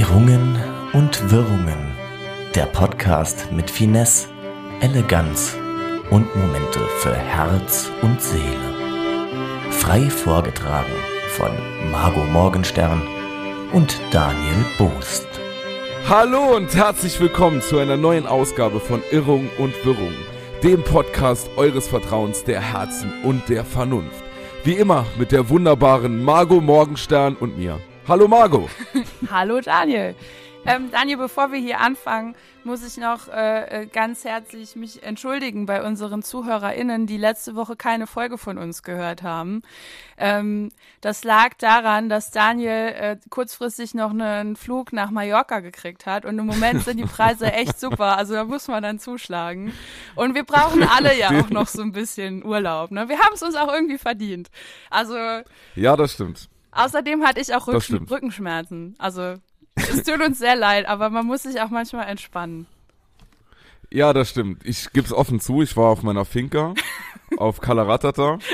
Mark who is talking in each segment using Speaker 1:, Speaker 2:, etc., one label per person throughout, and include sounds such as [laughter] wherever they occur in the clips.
Speaker 1: Irrungen und Wirrungen. Der Podcast mit Finesse, Eleganz und Momente für Herz und Seele. Frei vorgetragen von Margot Morgenstern und Daniel Boost.
Speaker 2: Hallo und herzlich willkommen zu einer neuen Ausgabe von Irrung und Wirrung, dem Podcast eures Vertrauens der Herzen und der Vernunft. Wie immer mit der wunderbaren Margot Morgenstern und mir. Hallo Margot. [laughs]
Speaker 3: Hallo Daniel. Ähm, Daniel, bevor wir hier anfangen, muss ich noch äh, äh, ganz herzlich mich entschuldigen bei unseren ZuhörerInnen, die letzte Woche keine Folge von uns gehört haben. Ähm, das lag daran, dass Daniel äh, kurzfristig noch einen Flug nach Mallorca gekriegt hat und im Moment sind die Preise [laughs] echt super. Also da muss man dann zuschlagen. Und wir brauchen alle ja auch noch so ein bisschen Urlaub. Ne? Wir haben es uns auch irgendwie verdient. Also
Speaker 2: Ja, das stimmt.
Speaker 3: Außerdem hatte ich auch Rücken. Rückenschmerzen. Also es tut uns sehr leid, aber man muss sich auch manchmal entspannen.
Speaker 2: Ja, das stimmt. Ich gib's offen zu, ich war auf meiner Finca [laughs] auf Kalaratata. [laughs]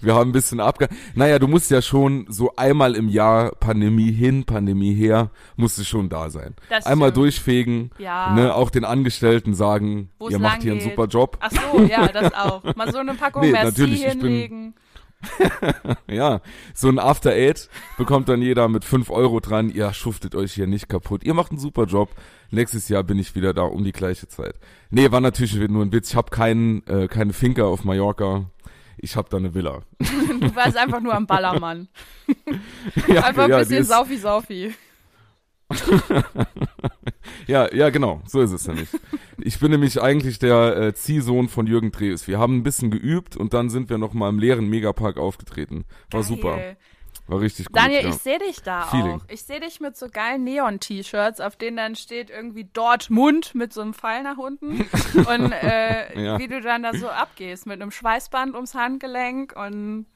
Speaker 2: Wir haben ein bisschen abge... Naja, du musst ja schon so einmal im Jahr Pandemie hin, Pandemie her, musst du schon da sein.
Speaker 3: Das
Speaker 2: einmal
Speaker 3: stimmt.
Speaker 2: durchfegen,
Speaker 3: Ja.
Speaker 2: ne, auch den Angestellten sagen,
Speaker 3: Wo's
Speaker 2: ihr macht hier einen
Speaker 3: geht.
Speaker 2: super Job.
Speaker 3: Ach so, ja, das auch. Mal so eine [laughs] Packung
Speaker 2: Nee,
Speaker 3: Merci
Speaker 2: natürlich, ich bin-
Speaker 3: hinlegen. [laughs]
Speaker 2: Ja, so ein After Eight bekommt dann jeder mit 5 Euro dran. Ihr schuftet euch hier nicht kaputt. Ihr macht einen super Job. Nächstes Jahr bin ich wieder da um die gleiche Zeit. Nee, war natürlich nur ein Witz. Ich habe keinen, äh, keine Finca auf Mallorca. Ich habe da eine Villa. [laughs]
Speaker 3: Du warst einfach nur am Ballermann. [laughs]
Speaker 2: ja,
Speaker 3: Einfach ein
Speaker 2: ja,
Speaker 3: bisschen Saufi-Saufi.
Speaker 2: Ja, ja, genau. So ist es nämlich. Ich bin nämlich eigentlich der äh, Ziehsohn von Jürgen Drews. Wir haben ein bisschen geübt und dann sind wir noch mal im leeren Megapark aufgetreten. War super.
Speaker 3: Geil.
Speaker 2: War richtig gut.
Speaker 3: Daniel,
Speaker 2: ja.
Speaker 3: ich sehe dich da
Speaker 2: Feeling.
Speaker 3: auch. Ich sehe dich mit so geilen Neon-T-Shirts, auf denen dann steht irgendwie Dortmund mit so einem Pfeil nach unten. [laughs] Und äh,
Speaker 2: Ja.
Speaker 3: wie du dann da so abgehst, mit einem Schweißband ums Handgelenk und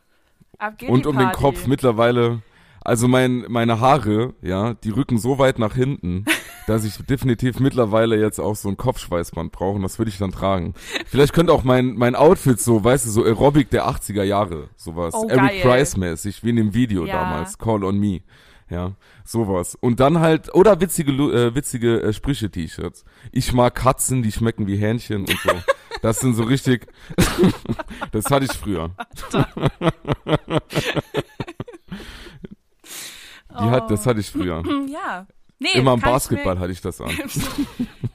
Speaker 3: ab geht
Speaker 2: und um den. Kopf mittlerweile. Also mein, meine Haare, ja, die rücken so weit nach hinten, dass ich definitiv mittlerweile jetzt auch so ein Kopfschweißband brauche und das würde ich dann tragen. Vielleicht könnte auch mein, mein Outfit so, weißt du, so Aerobic der 80er Jahre, sowas.
Speaker 3: Oh,
Speaker 2: Eric
Speaker 3: geil.
Speaker 2: Price mäßig, wie in dem Video
Speaker 3: Ja.
Speaker 2: damals, Call on Me. Ja, sowas. Und dann halt, oder witzige, äh, witzige äh, Sprüche-T-Shirts. Ich mag Katzen, die schmecken wie Hähnchen und so. Das sind so richtig, [laughs] das hatte ich früher. [laughs] Die hat, das hatte ich früher. [laughs]
Speaker 3: Ja. Nee,
Speaker 2: Immer im
Speaker 3: ich
Speaker 2: Basketball hatte ich das an. [laughs]
Speaker 3: Mir,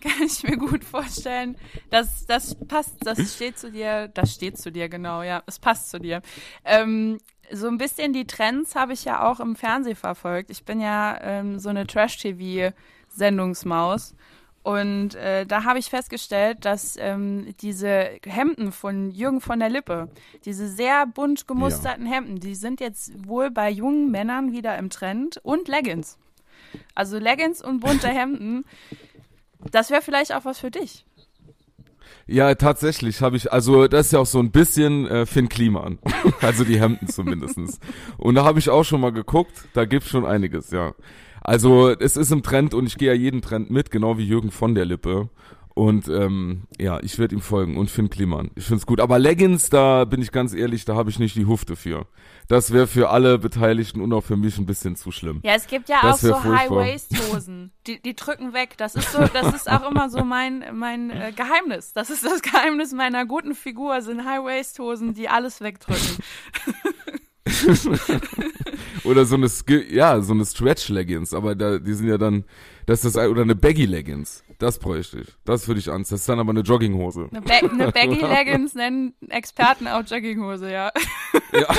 Speaker 3: kann ich mir gut vorstellen. Das, das passt, das steht zu dir, das steht zu dir, genau, ja. Es passt zu dir. Ähm, so ein bisschen die Trends habe ich ja auch im Fernsehen verfolgt. Ich bin ja ähm, so eine Trash-TV-Sendungsmaus. Und äh, da habe ich festgestellt, dass ähm, diese Hemden von Jürgen von der Lippe, diese sehr bunt gemusterten Hemden, die sind jetzt wohl bei jungen Männern wieder im Trend und Leggings. Also Leggings und bunte Hemden, das wäre vielleicht auch was für dich.
Speaker 2: Ja, tatsächlich habe ich, also das ist ja auch so ein bisschen äh, Finn Kliman. [laughs] also die Hemden zumindestens. Und da habe ich auch schon mal geguckt, da gibt's schon einiges, ja. Also es ist im Trend und ich gehe ja jeden Trend mit, genau wie Jürgen von der Lippe. Und ähm, ja, ich werde ihm folgen und Finn Kliman. Ich find's gut. Aber Leggings, da bin ich ganz ehrlich, da habe ich nicht die Hufte für. Das wäre für alle Beteiligten und auch für mich ein bisschen zu schlimm.
Speaker 3: Ja, es gibt ja
Speaker 2: Das
Speaker 3: auch so. High-Waist-Hosen. Die, die drücken weg. Das ist so, das ist auch immer so mein, mein äh, Geheimnis. Das ist das Geheimnis meiner guten Figur, sind High-Waist-Hosen, die alles wegdrücken. [laughs]
Speaker 2: Oder so eine, ja, so eine Stretch-Leggings, aber da, die sind ja dann, das ist das, oder eine Baggy-Leggings. Das bräuchte ich. Das würde ich anziehen. Das ist dann aber eine Jogginghose.
Speaker 3: Eine, ba eine Baggy-Leggings [laughs] nennen Experten auch Jogginghose, ja.
Speaker 2: Ja. [laughs]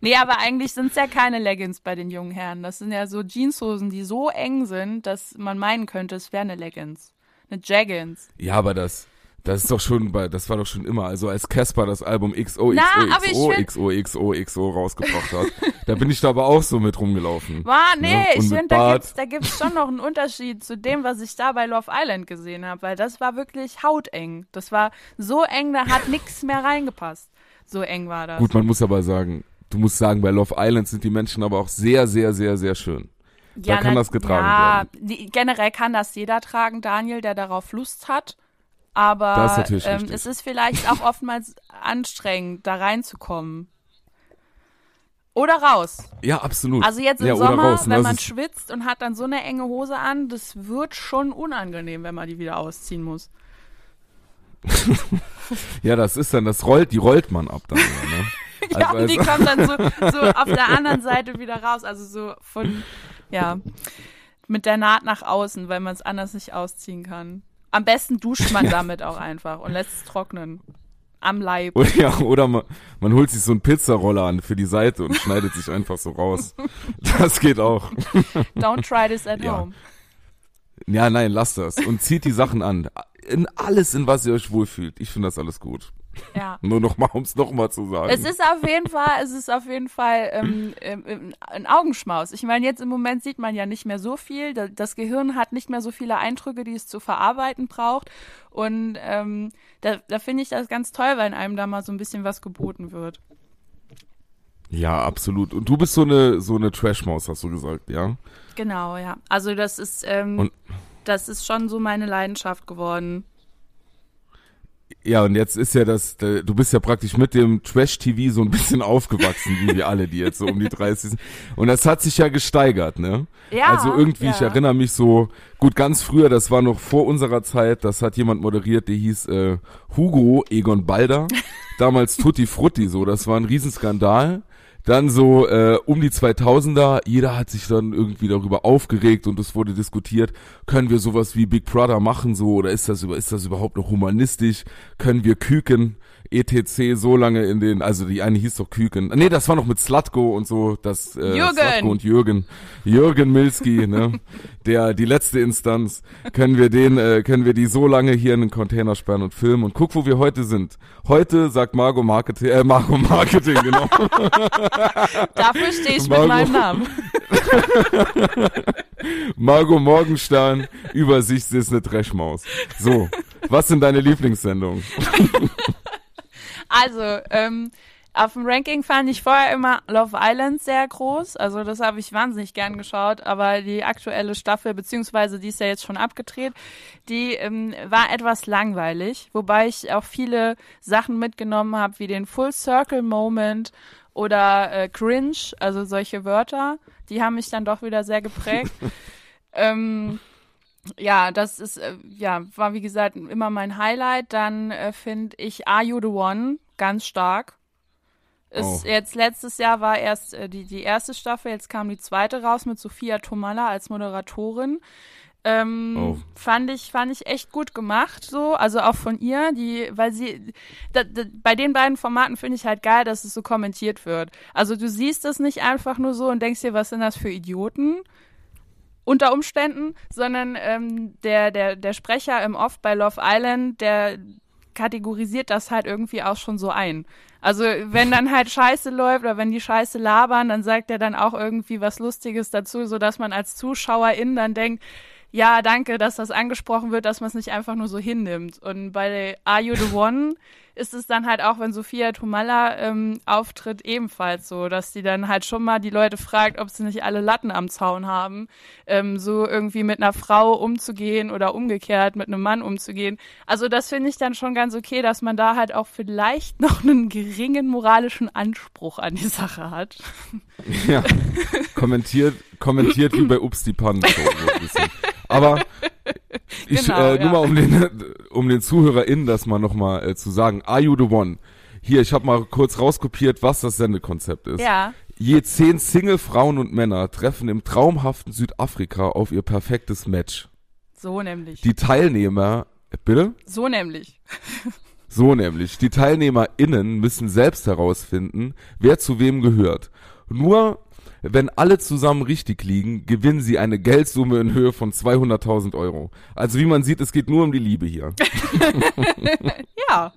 Speaker 3: nee, aber eigentlich sind es ja keine Leggings bei den jungen Herren. Das sind ja so Jeanshosen, die so eng sind, dass man meinen könnte, es wäre eine Leggings. Eine Jaggins.
Speaker 2: Ja, aber das, das ist doch schon bei, das war doch schon immer, also als Casper das Album XO,
Speaker 3: Na,
Speaker 2: XO,
Speaker 3: aber ich
Speaker 2: XO,
Speaker 3: find-
Speaker 2: XO, XO, XO rausgebracht hat, da bin ich da aber auch so mit rumgelaufen.
Speaker 3: War, nee,
Speaker 2: Ja, und
Speaker 3: ich finde, da gibt's, da gibt's schon noch einen Unterschied zu dem, was ich da bei Love Island gesehen habe, weil das war wirklich hauteng. Das war so eng, da hat nix mehr reingepasst. So eng war das.
Speaker 2: Gut, man muss aber sagen, du musst sagen, bei Love Island sind die Menschen aber auch sehr, sehr, sehr, sehr schön. da kann
Speaker 3: na-
Speaker 2: das getragen
Speaker 3: ja, die, generell kann das jeder tragen, Daniel, der darauf Lust hat. Aber
Speaker 2: ist
Speaker 3: ähm, es ist vielleicht auch oftmals anstrengend, da reinzukommen. Oder raus.
Speaker 2: Ja, absolut.
Speaker 3: Also jetzt im
Speaker 2: ja,
Speaker 3: Sommer,
Speaker 2: raus, ne?
Speaker 3: wenn man schwitzt und hat dann so eine enge Hose an, das wird schon unangenehm, wenn man die wieder ausziehen muss. [laughs]
Speaker 2: Ja, das ist dann, das rollt, die rollt man ab dann. Ja, ne? [laughs]
Speaker 3: Ja,
Speaker 2: Also-
Speaker 3: und die
Speaker 2: also-
Speaker 3: kommen dann so, [laughs] so auf der anderen Seite wieder raus. Also so von, ja, mit der Naht nach außen, weil man es anders nicht ausziehen kann. Am besten duscht man [laughs] damit auch einfach und lässt es trocknen. Am Leib.
Speaker 2: Oder, ja, oder man, man holt sich so einen Pizzaroller an für die Seite und schneidet sich einfach so raus. [laughs] Das geht auch.
Speaker 3: Don't try this at
Speaker 2: Ja.
Speaker 3: home.
Speaker 2: Ja, nein, lasst das. Und zieht die Sachen an. In alles, in was ihr euch wohlfühlt. Ich finde das alles gut.
Speaker 3: Ja. [laughs]
Speaker 2: Nur noch mal, um es noch mal zu sagen.
Speaker 3: Es ist auf jeden Fall, es ist auf jeden Fall ähm, ähm, ähm, ein Augenschmaus. Ich meine, jetzt im Moment sieht man ja nicht mehr so viel. Da- Das Gehirn hat nicht mehr so viele Eindrücke, die es zu verarbeiten braucht. Und ähm, da, da finde ich das ganz toll, wenn einem da mal so ein bisschen was geboten wird.
Speaker 2: ja, absolut. Und du bist so eine, so eine Trashmaus, hast du gesagt, ja?
Speaker 3: Genau, ja. Also das ist, ähm, das ist schon so meine Leidenschaft geworden.
Speaker 2: Ja, und jetzt ist ja das, du bist ja praktisch mit dem Trash-TV so ein bisschen aufgewachsen, wie wir alle, die jetzt so um die 30 sind. Und das hat sich ja gesteigert, ne?
Speaker 3: Ja,
Speaker 2: Also irgendwie, ich
Speaker 3: ja.
Speaker 2: erinnere mich so, gut, ganz früher, das war noch vor unserer Zeit, das hat jemand moderiert, der hieß äh, Hugo Egon Balder. [laughs] Damals Tutti Frutti, so, das war ein Riesenskandal. Dann so äh, um die 2000er, jeder hat sich dann irgendwie darüber aufgeregt und es wurde diskutiert, können wir sowas wie Big Brother machen so oder ist das ist das überhaupt noch humanistisch? Können wir Küken etc. so lange in den also die eine hieß doch Küken. Nee, das war noch mit Slatko und so, das äh,
Speaker 3: Jürgen.
Speaker 2: Slatko und Jürgen. Jürgen Milski, ne? [laughs] Der die letzte Instanz. Können wir den äh, können wir die so lange hier in den Container sperren und filmen und guck, wo wir heute sind. Heute sagt Margot Marketing äh, Margot Marketing, genau. [laughs]
Speaker 3: Dafür stehe ich mit
Speaker 2: Margot.
Speaker 3: meinem Namen. [laughs]
Speaker 2: Margot Morgenstern, Übersicht, ist eine Trashmaus. So, was sind deine Lieblingssendungen?
Speaker 3: Also, ähm, auf dem Ranking fand ich vorher immer Love Island sehr groß. Also das habe ich wahnsinnig gern geschaut. Aber die aktuelle Staffel, beziehungsweise die ist ja jetzt schon abgedreht, die ähm, war etwas langweilig. Wobei ich auch viele Sachen mitgenommen habe, wie den Full Circle Moment oder äh, Cringe, also solche Wörter. Die haben mich dann doch wieder sehr geprägt. [laughs] ähm, ja, das ist, äh, ja, war wie gesagt immer mein Highlight. Dann äh, finde ich Are You the One ganz stark. Ist
Speaker 2: Oh.
Speaker 3: jetzt letztes Jahr war erst äh, die, die erste Staffel, jetzt kam die zweite raus mit Sophia Tomalla als Moderatorin. Ähm,
Speaker 2: Oh.
Speaker 3: fand ich fand ich echt gut gemacht so also auch von ihr die weil sie da, da, bei den beiden Formaten finde ich halt geil dass es so kommentiert wird also du siehst es nicht einfach nur so und denkst dir was sind das für Idioten unter Umständen, sondern ähm, der, der, der Sprecher im Off bei Love Island, der kategorisiert das halt irgendwie auch schon so ein. Also wenn dann halt Scheiße läuft oder wenn die Scheiße labern, dann sagt er dann auch irgendwie was Lustiges dazu, so dass man als Zuschauerin dann denkt, ja, danke, dass das angesprochen wird, dass man es nicht einfach nur so hinnimmt. Und bei Are You the One ist es dann halt auch, wenn Sophia Tomalla ähm, auftritt, ebenfalls so, dass die dann halt schon mal die Leute fragt, ob sie nicht alle Latten am Zaun haben, ähm, so irgendwie mit einer Frau umzugehen oder umgekehrt mit einem Mann umzugehen. Also das finde ich dann schon ganz okay, dass man da halt auch vielleicht [laughs] noch einen geringen moralischen Anspruch an die Sache hat.
Speaker 2: Ja, kommentiert, kommentiert wie bei Ups die Pannen. So, so. Aber [laughs] ich,
Speaker 3: Genau,
Speaker 2: äh,
Speaker 3: ja.
Speaker 2: nur mal um den, um den ZuhörerInnen das mal nochmal äh, zu sagen. Are you the one? Hier, ich habe mal kurz rauskopiert, was das Sendekonzept ist.
Speaker 3: Ja.
Speaker 2: Je zehn Single-Frauen und Männer treffen im traumhaften Südafrika auf ihr perfektes Match.
Speaker 3: So nämlich.
Speaker 2: Die Teilnehmer, äh, bitte?
Speaker 3: so nämlich. [laughs]
Speaker 2: So nämlich, die TeilnehmerInnen müssen selbst herausfinden, wer zu wem gehört. Nur wenn alle zusammen richtig liegen, gewinnen sie eine Geldsumme in Höhe von 200.000 Euro. Also wie man sieht, es geht nur um die Liebe hier. [laughs]
Speaker 3: Ja.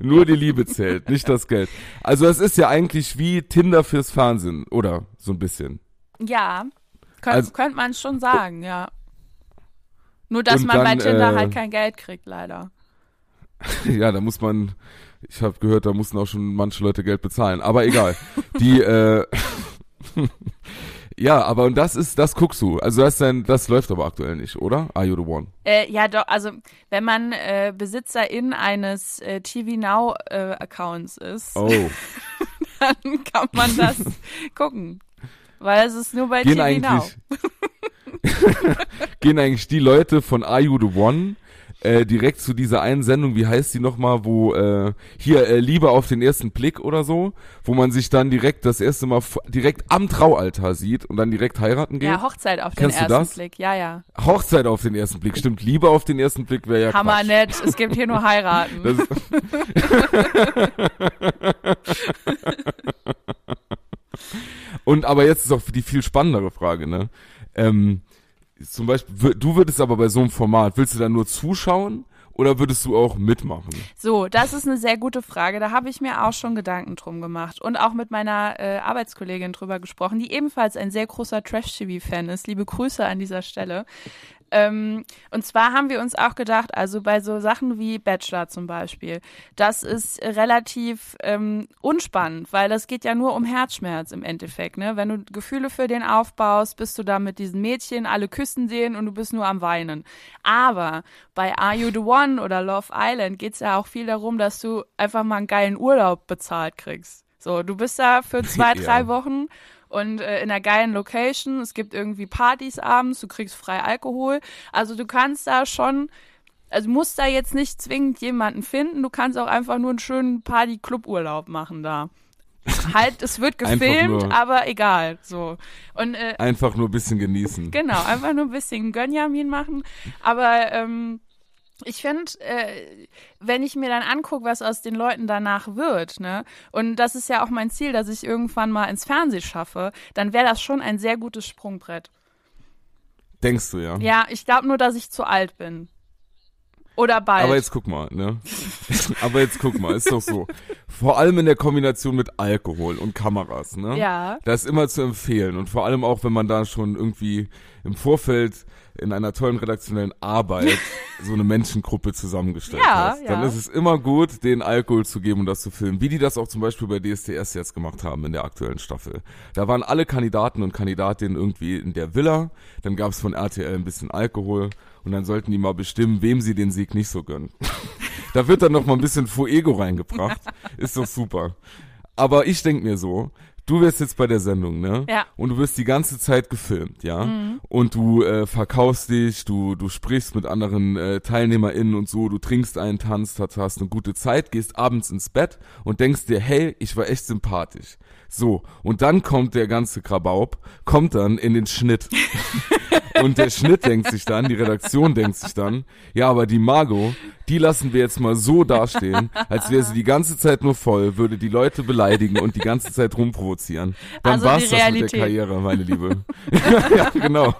Speaker 2: nur die Liebe zählt, nicht das Geld. Also es ist ja eigentlich wie Tinder fürs Fernsehen, oder? So ein bisschen.
Speaker 3: Ja. Könnt,
Speaker 2: Also-
Speaker 3: könnte man schon sagen, ja. Nur, dass man bei
Speaker 2: dann,
Speaker 3: Tinder
Speaker 2: äh,
Speaker 3: halt kein Geld kriegt, leider. [laughs]
Speaker 2: Ja, da muss man, ich habe gehört, da mussten auch schon manche Leute Geld bezahlen. Aber egal. Die, äh, [laughs] [laughs] ja, aber und das ist, das guckst du. Also das, dann, das läuft aber aktuell nicht, oder? Are you the one?
Speaker 3: Äh, ja, doch, also wenn man äh, Besitzerin eines äh, TV Now äh, Accounts ist,
Speaker 2: Oh. [laughs]
Speaker 3: dann kann man das [laughs] gucken. Weil es ist nur bei
Speaker 2: Gehen
Speaker 3: TV Now.
Speaker 2: gehen eigentlich die Leute von Are You the One äh, direkt zu dieser einen Sendung, wie heißt die nochmal, wo äh, hier äh, Liebe auf den ersten Blick oder so, wo man sich dann direkt das erste Mal direkt am Traualtar sieht und dann direkt heiraten geht.
Speaker 3: Ja, Hochzeit auf
Speaker 2: Kennst
Speaker 3: den ersten
Speaker 2: das?
Speaker 3: Blick. Ja, ja.
Speaker 2: Hochzeit auf den ersten Blick, stimmt. Liebe auf den ersten Blick wäre ja
Speaker 3: Hammer
Speaker 2: Quatsch.
Speaker 3: nett. Es gibt hier nur heiraten.
Speaker 2: Das, [laughs] [laughs] und aber jetzt ist auch die viel spannendere Frage, ne? Ähm, zum Beispiel, du würdest aber bei so einem Format, willst du dann nur zuschauen oder würdest du auch mitmachen?
Speaker 3: So, das ist eine sehr gute Frage. Da habe ich mir auch schon Gedanken drum gemacht und auch mit meiner äh, Arbeitskollegin drüber gesprochen, die ebenfalls ein sehr großer Trash-TV-Fan ist. Liebe Grüße an dieser Stelle. Ähm, und zwar haben wir uns auch gedacht, also bei so Sachen wie Bachelor zum Beispiel, das ist relativ ähm, unspannend, weil das geht ja nur um Herzschmerz im Endeffekt. Ne? Wenn du Gefühle für den aufbaust, bist du da mit diesen Mädchen, alle küssen den und du bist nur am Weinen. Aber bei Are You the One oder Love Island geht es ja auch viel darum, dass du einfach mal einen geilen Urlaub bezahlt kriegst. So, du bist da für zwei, [laughs]
Speaker 2: Ja.
Speaker 3: drei Wochen und äh, in einer geilen Location. Es gibt irgendwie Partys abends, du kriegst frei Alkohol. Also du kannst da schon, also musst da jetzt nicht zwingend jemanden finden. Du kannst auch einfach nur einen schönen Party-Club-Urlaub machen da. halt, es wird [laughs] gefilmt,
Speaker 2: nur-
Speaker 3: aber egal. So. Und äh,
Speaker 2: Einfach nur ein bisschen genießen.
Speaker 3: Genau, einfach nur ein bisschen Gönjamin machen. Aber ähm, ich finde, äh, wenn ich mir dann angucke, was aus den Leuten danach wird, ne, und das ist ja auch mein Ziel, dass ich irgendwann mal ins Fernsehen schaffe, dann wäre das schon ein sehr gutes Sprungbrett.
Speaker 2: Denkst du, ja?
Speaker 3: Ja, ich glaube nur, dass ich zu alt bin. Oder bald.
Speaker 2: Aber jetzt guck mal, ne? [laughs] Aber jetzt guck mal, ist doch so. Vor allem in der Kombination mit Alkohol und Kameras, ne?
Speaker 3: Ja.
Speaker 2: Das ist immer zu empfehlen. Und vor allem auch, wenn man da schon irgendwie im Vorfeld in einer tollen redaktionellen Arbeit [laughs] so eine Menschengruppe zusammengestellt
Speaker 3: Ja,
Speaker 2: hast, dann
Speaker 3: ja.
Speaker 2: ist es immer gut, den Alkohol zu geben und das zu filmen. Wie die das auch zum Beispiel bei DSDS jetzt gemacht haben in der aktuellen Staffel. Da waren alle Kandidaten und Kandidatinnen irgendwie in der Villa. Dann gab es von RTL ein bisschen Alkohol und dann sollten die mal bestimmen, wem sie den Sieg nicht so gönnen. [laughs] da wird dann noch mal ein bisschen Fuego reingebracht. [laughs] Ist doch super. Aber ich denk mir so, du wirst jetzt bei der Sendung, ne?
Speaker 3: Ja.
Speaker 2: Und du wirst die ganze Zeit gefilmt, ja? Und du äh, verkaufst dich, du, du sprichst mit anderen äh, TeilnehmerInnen und so, du trinkst einen, tanzt, hast, hast eine gute Zeit, gehst abends ins Bett und denkst dir, hey, ich war echt sympathisch. So, und dann kommt der ganze Krabaub, kommt dann in den Schnitt. [laughs] Und der Schnitt denkt sich dann, die Redaktion denkt sich dann, ja, aber die Margot, die lassen wir jetzt mal so dastehen, als wäre sie die ganze Zeit nur voll, würde die Leute beleidigen und die ganze Zeit rumprovozieren. Dann
Speaker 3: Also
Speaker 2: war's das mit der. Karriere, meine Liebe. [laughs] ja, genau.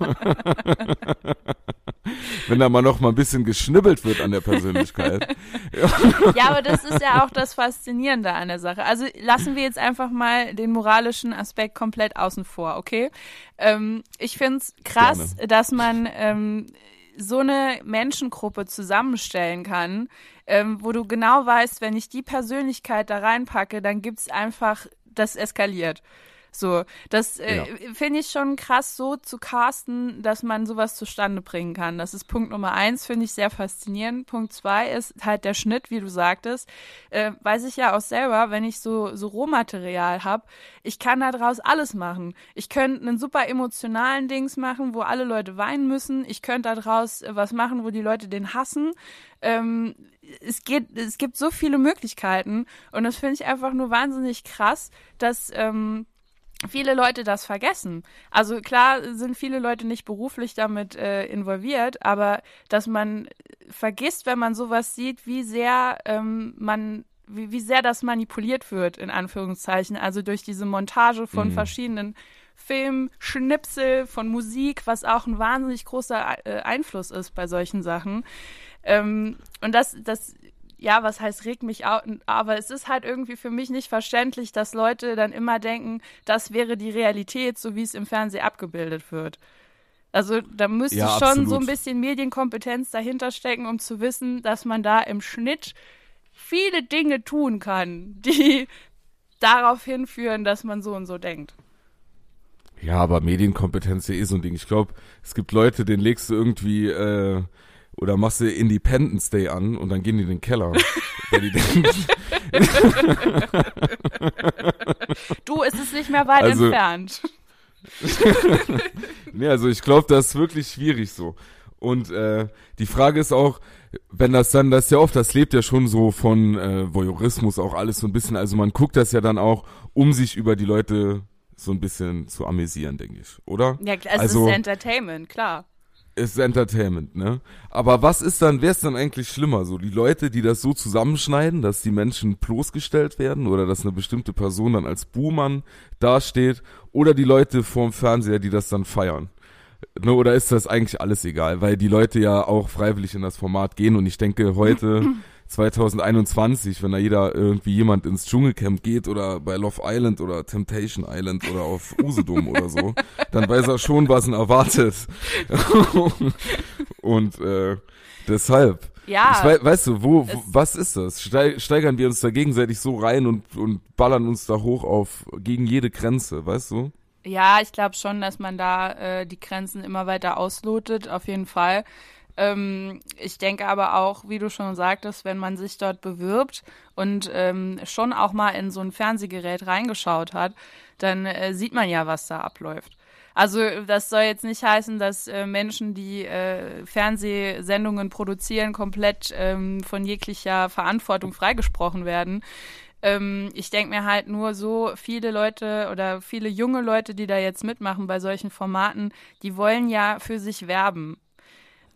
Speaker 2: Wenn da mal noch mal ein bisschen geschnibbelt wird an der Persönlichkeit.
Speaker 3: Ja, aber das ist ja auch das Faszinierende an der Sache. Also lassen wir jetzt einfach mal den moralischen Aspekt komplett außen vor, okay? Ähm, ich find's krass, dass man ähm, so eine Menschengruppe zusammenstellen kann, ähm, wo du genau weißt, wenn ich die Persönlichkeit da reinpacke, dann gibt's einfach, das eskaliert. So, das äh,
Speaker 2: Ja.
Speaker 3: finde ich schon krass, so zu casten, dass man sowas zustande bringen kann. Das ist Punkt Nummer eins, finde ich sehr faszinierend. Punkt zwei ist halt der Schnitt, wie du sagtest. Äh, weiß ich ja auch selber, wenn ich so, so Rohmaterial habe, ich kann daraus alles machen. Ich könnte einen super emotionalen Dings machen, wo alle Leute weinen müssen. Ich könnte daraus äh, was machen, wo die Leute den hassen. Ähm, es geht, es gibt so viele Möglichkeiten und das finde ich einfach nur wahnsinnig krass, dass ähm, viele Leute das vergessen. Also klar sind viele Leute nicht beruflich damit äh, involviert, aber dass man vergisst, wenn man sowas sieht, wie sehr ähm, man wie, wie sehr das manipuliert wird, in Anführungszeichen, also durch diese Montage von verschiedenen Film, Schnipsel, von Musik, was auch ein wahnsinnig großer äh, Einfluss ist bei solchen Sachen. Ähm, und das, das, ja, was heißt, regt mich auf, aber es ist halt irgendwie für mich nicht verständlich, dass Leute dann immer denken, das wäre die Realität, so wie es im Fernsehen abgebildet wird. Also da müsste
Speaker 2: Ja,
Speaker 3: schon
Speaker 2: absolut.
Speaker 3: so ein bisschen Medienkompetenz dahinter stecken, um zu wissen, dass man da im Schnitt viele Dinge tun kann, [laughs] die darauf hinführen, dass man so und so denkt.
Speaker 2: Ja, aber Medienkompetenz ist ja eh so ein Ding. Ich glaube, es gibt Leute, denen legst du irgendwie äh, oder machst du Independence Day an und dann gehen die in den Keller. [laughs] die
Speaker 3: du, es ist nicht mehr weit
Speaker 2: Also-
Speaker 3: entfernt. [laughs]
Speaker 2: nee, also ich glaube, das ist wirklich schwierig so. Und äh, die Frage ist auch, wenn das dann, das ist ja oft, das lebt ja schon so von äh, Voyeurismus auch alles so ein bisschen. Also man guckt das ja dann auch, um sich über die Leute so ein bisschen zu amüsieren, denke ich, oder?
Speaker 3: Ja, es
Speaker 2: Also-
Speaker 3: ist Entertainment, klar.
Speaker 2: Ist Entertainment, ne? Aber was ist dann, wer ist dann eigentlich schlimmer? So die Leute, die das so zusammenschneiden, dass die Menschen bloßgestellt werden oder dass eine bestimmte Person dann als Buhmann dasteht oder die Leute vorm Fernseher, die das dann feiern? Ne, oder ist das eigentlich alles egal? Weil die Leute ja auch freiwillig in das Format gehen und ich denke heute [clears throat] 2021, wenn da jeder irgendwie jemand ins Dschungelcamp geht oder bei Love Island oder Temptation Island oder auf Usedom oder so, [laughs] dann weiß er schon, was ihn erwartet. [laughs] und äh, deshalb.
Speaker 3: Ja,
Speaker 2: wei weißt du, wo, wo was ist das? Stei steigern wir uns da gegenseitig so rein und, und ballern uns da hoch auf gegen jede Grenze, weißt du?
Speaker 3: Ja, ich glaube schon, dass man da äh, die Grenzen immer weiter auslotet, auf jeden Fall. Ähm, ich denke aber auch, wie du schon sagtest, wenn man sich dort bewirbt und ähm, schon auch mal in so ein Fernsehgerät reingeschaut hat, dann äh, sieht man ja, was da abläuft. Also das soll jetzt nicht heißen, dass äh, Menschen, die äh, Fernsehsendungen produzieren, komplett ähm, von jeglicher Verantwortung freigesprochen werden. Ähm, ich denke mir halt nur so, viele Leute oder viele junge Leute, die da jetzt mitmachen bei solchen Formaten, die wollen ja für sich werben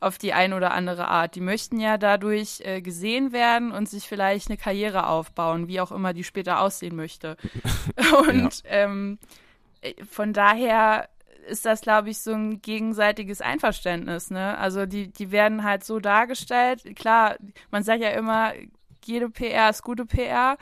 Speaker 3: auf die eine oder andere Art. Die möchten ja dadurch äh, gesehen werden und sich vielleicht eine Karriere aufbauen, wie auch immer die später aussehen möchte. [laughs] Und ähm, äh, von daher ist das, glaube ich, so ein gegenseitiges Einverständnis. Ne? Also die, die werden halt so dargestellt. Klar, man sagt ja immer, jede PR ist gute PR.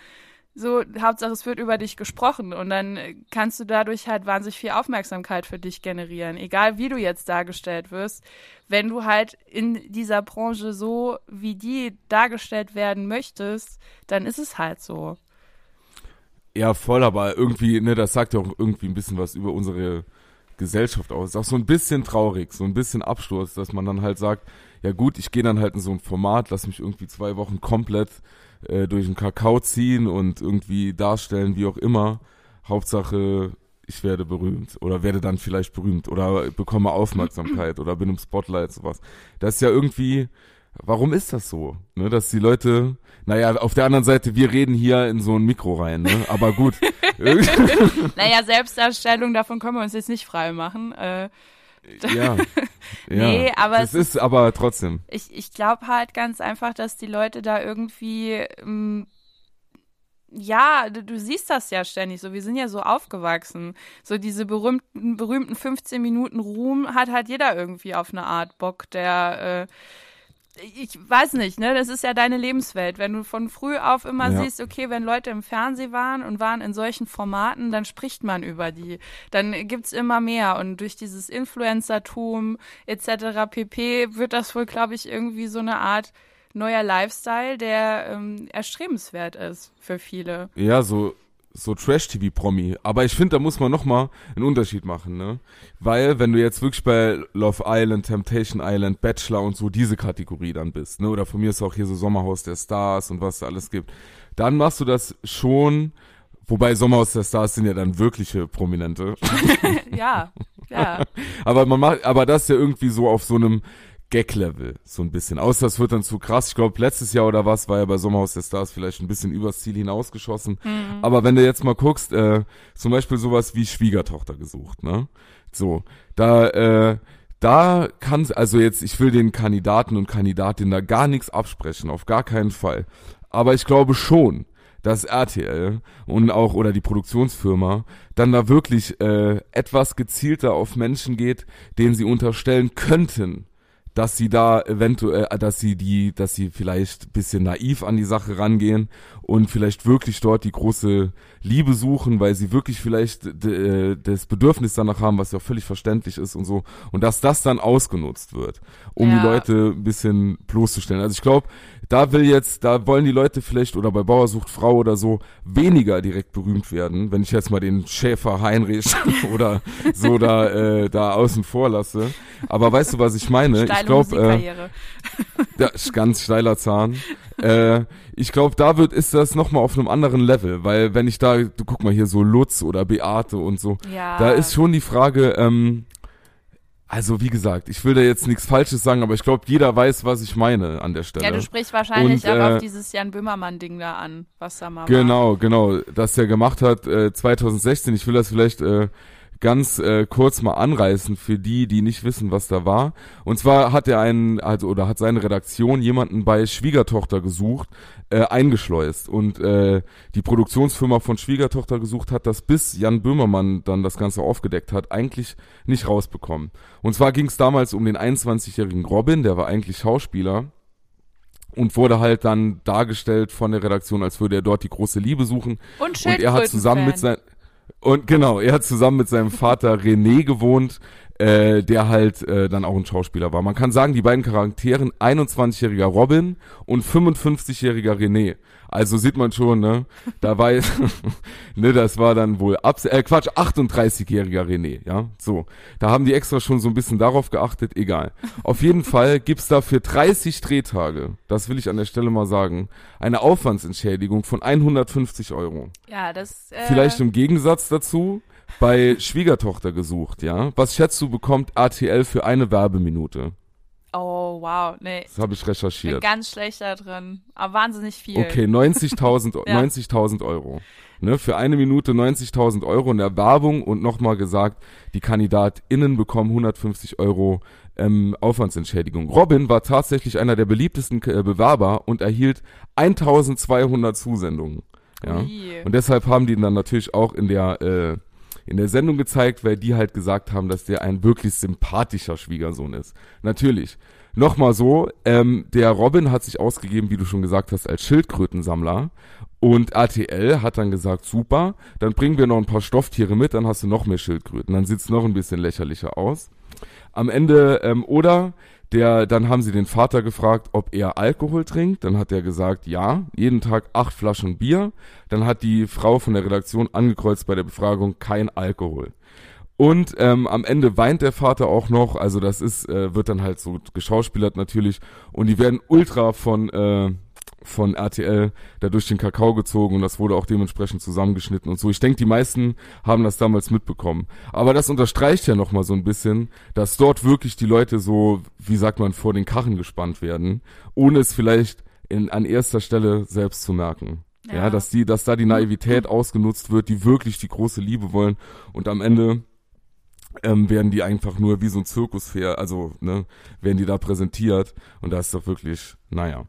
Speaker 3: So, Hauptsache es wird über dich gesprochen und dann kannst du dadurch halt wahnsinnig viel Aufmerksamkeit für dich generieren. Egal wie du jetzt dargestellt wirst, wenn du halt in dieser Branche so wie die dargestellt werden möchtest, dann ist es halt so.
Speaker 2: Ja, voll, aber irgendwie, ne, das sagt ja auch irgendwie ein bisschen was über unsere Gesellschaft aus. Ist auch so ein bisschen traurig, so ein bisschen Absturz, dass man dann halt sagt, ja gut, ich gehe dann halt in so ein Format, lass mich irgendwie zwei Wochen komplett äh, durch den Kakao ziehen und irgendwie darstellen, wie auch immer. Hauptsache, ich werde berühmt oder werde dann vielleicht berühmt oder bekomme Aufmerksamkeit oder bin im Spotlight, sowas. Das ist ja irgendwie, warum ist das so? Ne, dass die Leute, naja, auf der anderen Seite, wir reden hier in so ein Mikro rein, ne? Aber gut. [laughs] [laughs]
Speaker 3: Naja, Selbstdarstellung, davon können wir uns jetzt nicht frei machen. Äh,
Speaker 2: ja. [laughs] ja.
Speaker 3: Nee, aber
Speaker 2: es
Speaker 3: es
Speaker 2: ist aber trotzdem.
Speaker 3: ich, ich glaube halt ganz einfach, dass die Leute da irgendwie, ähm, ja, du, du siehst das ja ständig so. Wir sind ja so aufgewachsen. So diese berühmten, berühmten 15 Minuten Ruhm hat halt jeder irgendwie auf eine Art Bock, der, äh, ich weiß nicht, ne, das ist ja deine Lebenswelt. Wenn du von früh auf immer
Speaker 2: Ja.
Speaker 3: siehst, okay, wenn Leute im Fernsehen waren und waren in solchen Formaten, dann spricht man über die. Dann gibt's immer mehr. Und durch dieses Influencertum etc. pp. wird das wohl, glaube ich, irgendwie so eine Art neuer Lifestyle, der ähm, erstrebenswert ist für viele.
Speaker 2: Ja, so, so Trash-TV-Promi. Aber ich finde, da muss man nochmal einen Unterschied machen, ne? Weil, wenn du jetzt wirklich bei Love Island, Temptation Island, Bachelor und so diese Kategorie dann bist, ne? Oder von mir ist auch hier so Sommerhaus der Stars und was da alles gibt. Dann machst du das schon, wobei Sommerhaus der Stars sind ja dann wirkliche Prominente. [laughs]
Speaker 3: ja, ja. [laughs]
Speaker 2: Aber man macht, aber das ist ja irgendwie so auf so einem Gag-Level, so ein bisschen. Außer es wird dann zu krass. Ich glaube, letztes Jahr oder was war ja bei Sommerhaus der Stars vielleicht ein bisschen übers Ziel hinausgeschossen. Aber wenn du jetzt mal guckst, äh, zum Beispiel sowas wie Schwiegertochter gesucht, ne? So, da, äh, da kann, also jetzt, ich will den Kandidaten und Kandidatinnen da gar nichts absprechen, auf gar keinen Fall. Aber ich glaube schon, dass RTL und auch oder die Produktionsfirma dann da wirklich äh, etwas gezielter auf Menschen geht, denen sie unterstellen könnten, dass sie da eventuell, äh, dass sie die, dass sie vielleicht bisschen naiv an die Sache rangehen und vielleicht wirklich dort die große Liebe suchen, weil sie wirklich vielleicht äh, das Bedürfnis danach haben, was ja völlig verständlich ist und so, und dass das dann ausgenutzt wird, um
Speaker 3: Ja.
Speaker 2: die Leute ein bisschen bloßzustellen. Also ich glaube, da will jetzt, da wollen die Leute vielleicht oder bei Bauer sucht Frau oder so weniger direkt berühmt werden, wenn ich jetzt mal den Schäfer Heinrich [laughs] oder so da äh, da außen vor lasse. Aber weißt du, was ich meine?
Speaker 3: Steile
Speaker 2: ich glaube, äh,
Speaker 3: Musikkarriere.
Speaker 2: ja, ist ganz steiler Zahn. [laughs] äh, ich glaube, da wird ist das nochmal auf einem anderen Level, weil wenn ich da, du guck mal hier so Lutz oder Beate und so,
Speaker 3: Ja.
Speaker 2: da ist schon die Frage, ähm, also wie gesagt, ich will da jetzt nichts Falsches sagen, aber ich glaube, jeder weiß, was ich meine an der Stelle.
Speaker 3: Ja, du sprichst wahrscheinlich
Speaker 2: Und,
Speaker 3: auch
Speaker 2: äh,
Speaker 3: auf dieses Jan Böhmermann-Ding da an, was da mal war.
Speaker 2: Genau, genau, das er gemacht hat äh, 2016. Ich will das vielleicht äh, ganz äh, kurz mal anreißen für die, die nicht wissen, was da war. Und zwar hat er einen, also oder hat seine Redaktion jemanden bei Schwiegertochter gesucht, äh, eingeschleust und äh, die Produktionsfirma von Schwiegertochter gesucht hat, das bis Jan Böhmermann dann das Ganze aufgedeckt hat, eigentlich nicht rausbekommen. Und zwar ging es damals um den 21-jährigen Robin, der war eigentlich Schauspieler und wurde halt dann dargestellt von der Redaktion, als würde er dort die große Liebe suchen.
Speaker 3: Und
Speaker 2: Und er hat zusammen mit sein und genau, er hat zusammen mit seinem Vater René gewohnt, äh, der halt äh, dann auch ein Schauspieler war. Man kann sagen, die beiden Charakteren, 21-jähriger Robin und 55-jähriger René. Also sieht man schon, ne? Da war [laughs] ne, das war dann wohl abs äh, Quatsch, 38-jähriger René, ja? So. Da haben die extra schon so ein bisschen darauf geachtet, egal. Auf jeden Fall gibt's da für 30 Drehtage, das will ich an der Stelle mal sagen, eine Aufwandsentschädigung von 150 Euro.
Speaker 3: Ja, das. Äh,
Speaker 2: Vielleicht im Gegensatz dazu bei Schwiegertochter gesucht, ja? Was schätzt du bekommt RTL für eine Werbeminute?
Speaker 3: Oh, wow. Nee.
Speaker 2: Das habe ich
Speaker 3: Ich bin
Speaker 2: recherchiert.
Speaker 3: ganz schlecht da drin. Aber wahnsinnig viel.
Speaker 2: Okay, 90.000 [laughs]
Speaker 3: Ja.
Speaker 2: 90.000 Euro. Ne, für eine Minute 90.000 Euro in der Werbung und nochmal gesagt, die KandidatInnen bekommen 150 Euro ähm, Aufwandsentschädigung. Robin war tatsächlich einer der beliebtesten äh, Bewerber und erhielt 1200 Zusendungen. Ja. Und deshalb haben die ihn dann natürlich auch in der äh, in der Sendung gezeigt, weil die halt gesagt haben, dass der ein wirklich sympathischer Schwiegersohn ist. Natürlich. Nochmal so, ähm, der Robin hat sich ausgegeben, wie du schon gesagt hast, als Schildkrötensammler. Und RTL hat dann gesagt, super, dann bringen wir noch ein paar Stofftiere mit, dann hast du noch mehr Schildkröten. Dann sieht's noch ein bisschen lächerlicher aus. Am Ende, ähm, oder der, dann haben sie den Vater gefragt, ob er Alkohol trinkt. Dann hat er gesagt, ja, jeden Tag acht Flaschen Bier. Dann hat die Frau von der Redaktion angekreuzt bei der Befragung, kein Alkohol. Und ähm, am Ende weint der Vater auch noch, also das ist, äh, wird dann halt so geschauspielert natürlich. Und die werden ultra von, äh, von RTL da durch den Kakao gezogen und das wurde auch dementsprechend zusammengeschnitten und so. Ich denke, die meisten haben das damals mitbekommen. Aber das unterstreicht ja nochmal so ein bisschen, dass dort wirklich die Leute so, wie sagt man, vor den Karren gespannt werden, ohne es vielleicht in, an erster Stelle selbst zu merken. Ja,
Speaker 3: Ja.
Speaker 2: dass die, dass da die Naivität ausgenutzt wird, die wirklich die große Liebe wollen und am Ende ähm, werden die einfach nur wie so ein Zirkusfair, also ne, werden die da präsentiert und da ist doch wirklich, naja.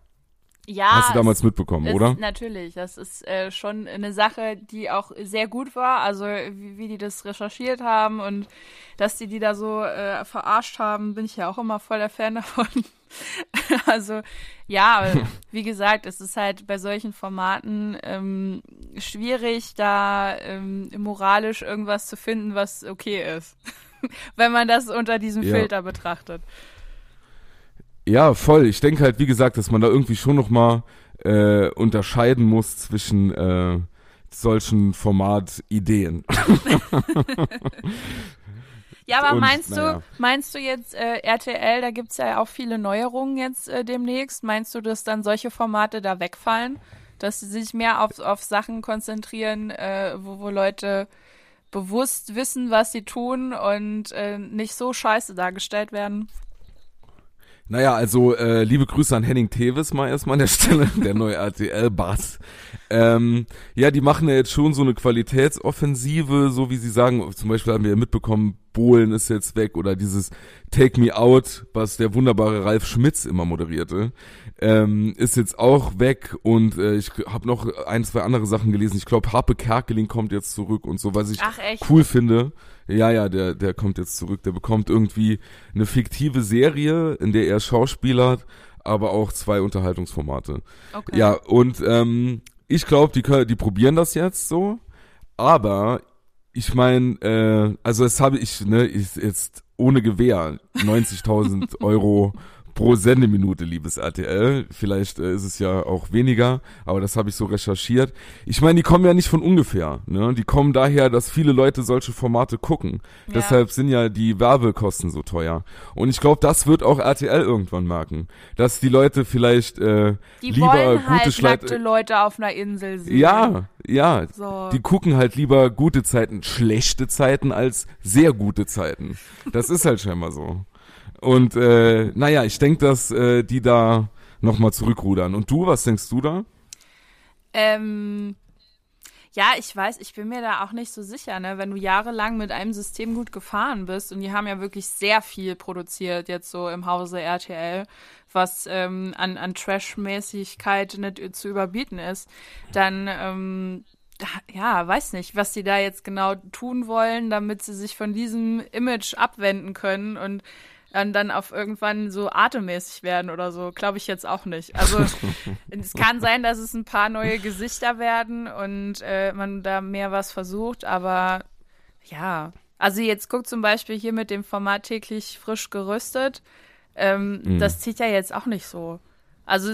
Speaker 3: Ja,
Speaker 2: Hast du damals mitbekommen,
Speaker 3: Das,
Speaker 2: oder?
Speaker 3: Natürlich, das ist äh, schon eine Sache, die auch sehr gut war. Also wie, wie die das recherchiert haben und dass die die da so äh, verarscht haben, bin ich ja auch immer voll der Fan [laughs] davon. also ja, [laughs] wie gesagt, es ist halt bei solchen Formaten ähm, schwierig, da ähm, moralisch irgendwas zu finden, was okay ist. [laughs] Wenn man das unter diesem
Speaker 2: Ja.
Speaker 3: Filter betrachtet.
Speaker 2: Ja, voll. Ich denke halt, wie gesagt, dass man da irgendwie schon noch mal äh, unterscheiden muss zwischen äh, solchen Formatideen. [laughs]
Speaker 3: Ja, aber
Speaker 2: Und,
Speaker 3: meinst
Speaker 2: naja.
Speaker 3: du, meinst du jetzt äh, RTL, da gibt's ja auch viele Neuerungen jetzt äh, demnächst, meinst du, dass dann solche Formate da wegfallen? Dass sie sich mehr auf, auf Sachen konzentrieren, äh, wo, wo Leute bewusst wissen, was sie tun und äh, nicht so scheiße dargestellt werden?
Speaker 2: Naja, also äh, liebe Grüße an Henning Tevis mal erstmal an der [laughs] Stelle, der neue RTL-Bass. Ähm, ja, die machen ja jetzt schon so eine Qualitätsoffensive, so wie sie sagen, zum Beispiel haben wir ja mitbekommen, Bohlen ist jetzt weg oder dieses Take Me Out, was der wunderbare Ralf Schmitz immer moderierte, ähm, ist jetzt auch weg und äh, ich habe noch ein, zwei andere Sachen gelesen. Ich glaube, Harpe Kerkeling kommt jetzt zurück und so, was ich
Speaker 3: Ach
Speaker 2: cool finde. Ja, ja, der, der kommt jetzt zurück. Der bekommt irgendwie eine fiktive Serie, in der er schauspielert, aber auch zwei Unterhaltungsformate.
Speaker 3: Okay.
Speaker 2: Ja, und ähm, ich glaube, die, können- die probieren das jetzt so, aber ich meine, äh, also das habe ich, ne, ich jetzt ohne Gewehr 90.000 [laughs] Euro pro Sendeminute, liebes RTL. Vielleicht äh, ist es ja auch weniger, aber das habe ich so recherchiert. Ich meine, die kommen ja nicht von ungefähr. Ne? Die kommen daher, dass viele Leute solche Formate gucken.
Speaker 3: Ja.
Speaker 2: Deshalb sind ja die Werbekosten so teuer. Und ich glaube, das wird auch RTL irgendwann merken, dass die Leute vielleicht äh,
Speaker 3: Die
Speaker 2: lieber
Speaker 3: wollen
Speaker 2: gute
Speaker 3: halt nackte Leute auf einer Insel sehen.
Speaker 2: ja, ja.
Speaker 3: So.
Speaker 2: Die gucken halt lieber gute Zeiten, schlechte Zeiten als sehr gute Zeiten. Das ist halt scheinbar so. Und äh, naja, ich denke, dass äh, die da nochmal zurückrudern. Und du, was denkst du da?
Speaker 3: Ähm, ja, ich weiß, ich bin mir da auch nicht so sicher, ne? Wenn du jahrelang mit einem System gut gefahren bist und die haben ja wirklich sehr viel produziert, jetzt so im Hause RTL, was ähm, an, an Trash-Mäßigkeit nicht zu überbieten ist, dann ähm, ja, weiß nicht, was die da jetzt genau tun wollen, damit sie sich von diesem Image abwenden können und dann, dann auf irgendwann so atemmäßig werden oder so, glaube ich jetzt auch nicht. Also [laughs] es kann sein, dass es ein paar neue Gesichter werden und äh, man da mehr was versucht, aber ja. Also jetzt guck zum Beispiel hier mit dem Format täglich frisch gerüstet. Ähm,
Speaker 2: Mhm.
Speaker 3: Das zieht ja jetzt auch nicht so. Also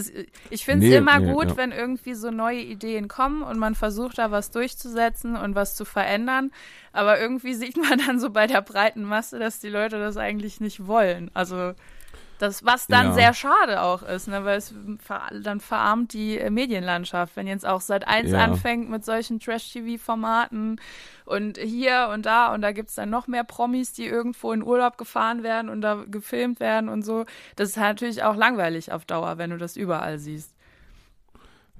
Speaker 3: ich finde es
Speaker 2: Nee,
Speaker 3: immer
Speaker 2: nee,
Speaker 3: gut,
Speaker 2: ja.
Speaker 3: wenn irgendwie so neue Ideen kommen und man versucht da was durchzusetzen und was zu verändern. Aber irgendwie sieht man dann so bei der breiten Masse, dass die Leute das eigentlich nicht wollen. Also das, was dann
Speaker 2: Ja.
Speaker 3: sehr schade auch ist, ne, weil es ver dann verarmt die äh, Medienlandschaft, wenn jetzt auch seit eins
Speaker 2: Ja.
Speaker 3: anfängt mit solchen Trash-TV-Formaten und hier und da und da gibt's dann noch mehr Promis, die irgendwo in Urlaub gefahren werden und da gefilmt werden und so. Das ist natürlich auch langweilig auf Dauer, wenn du das überall siehst.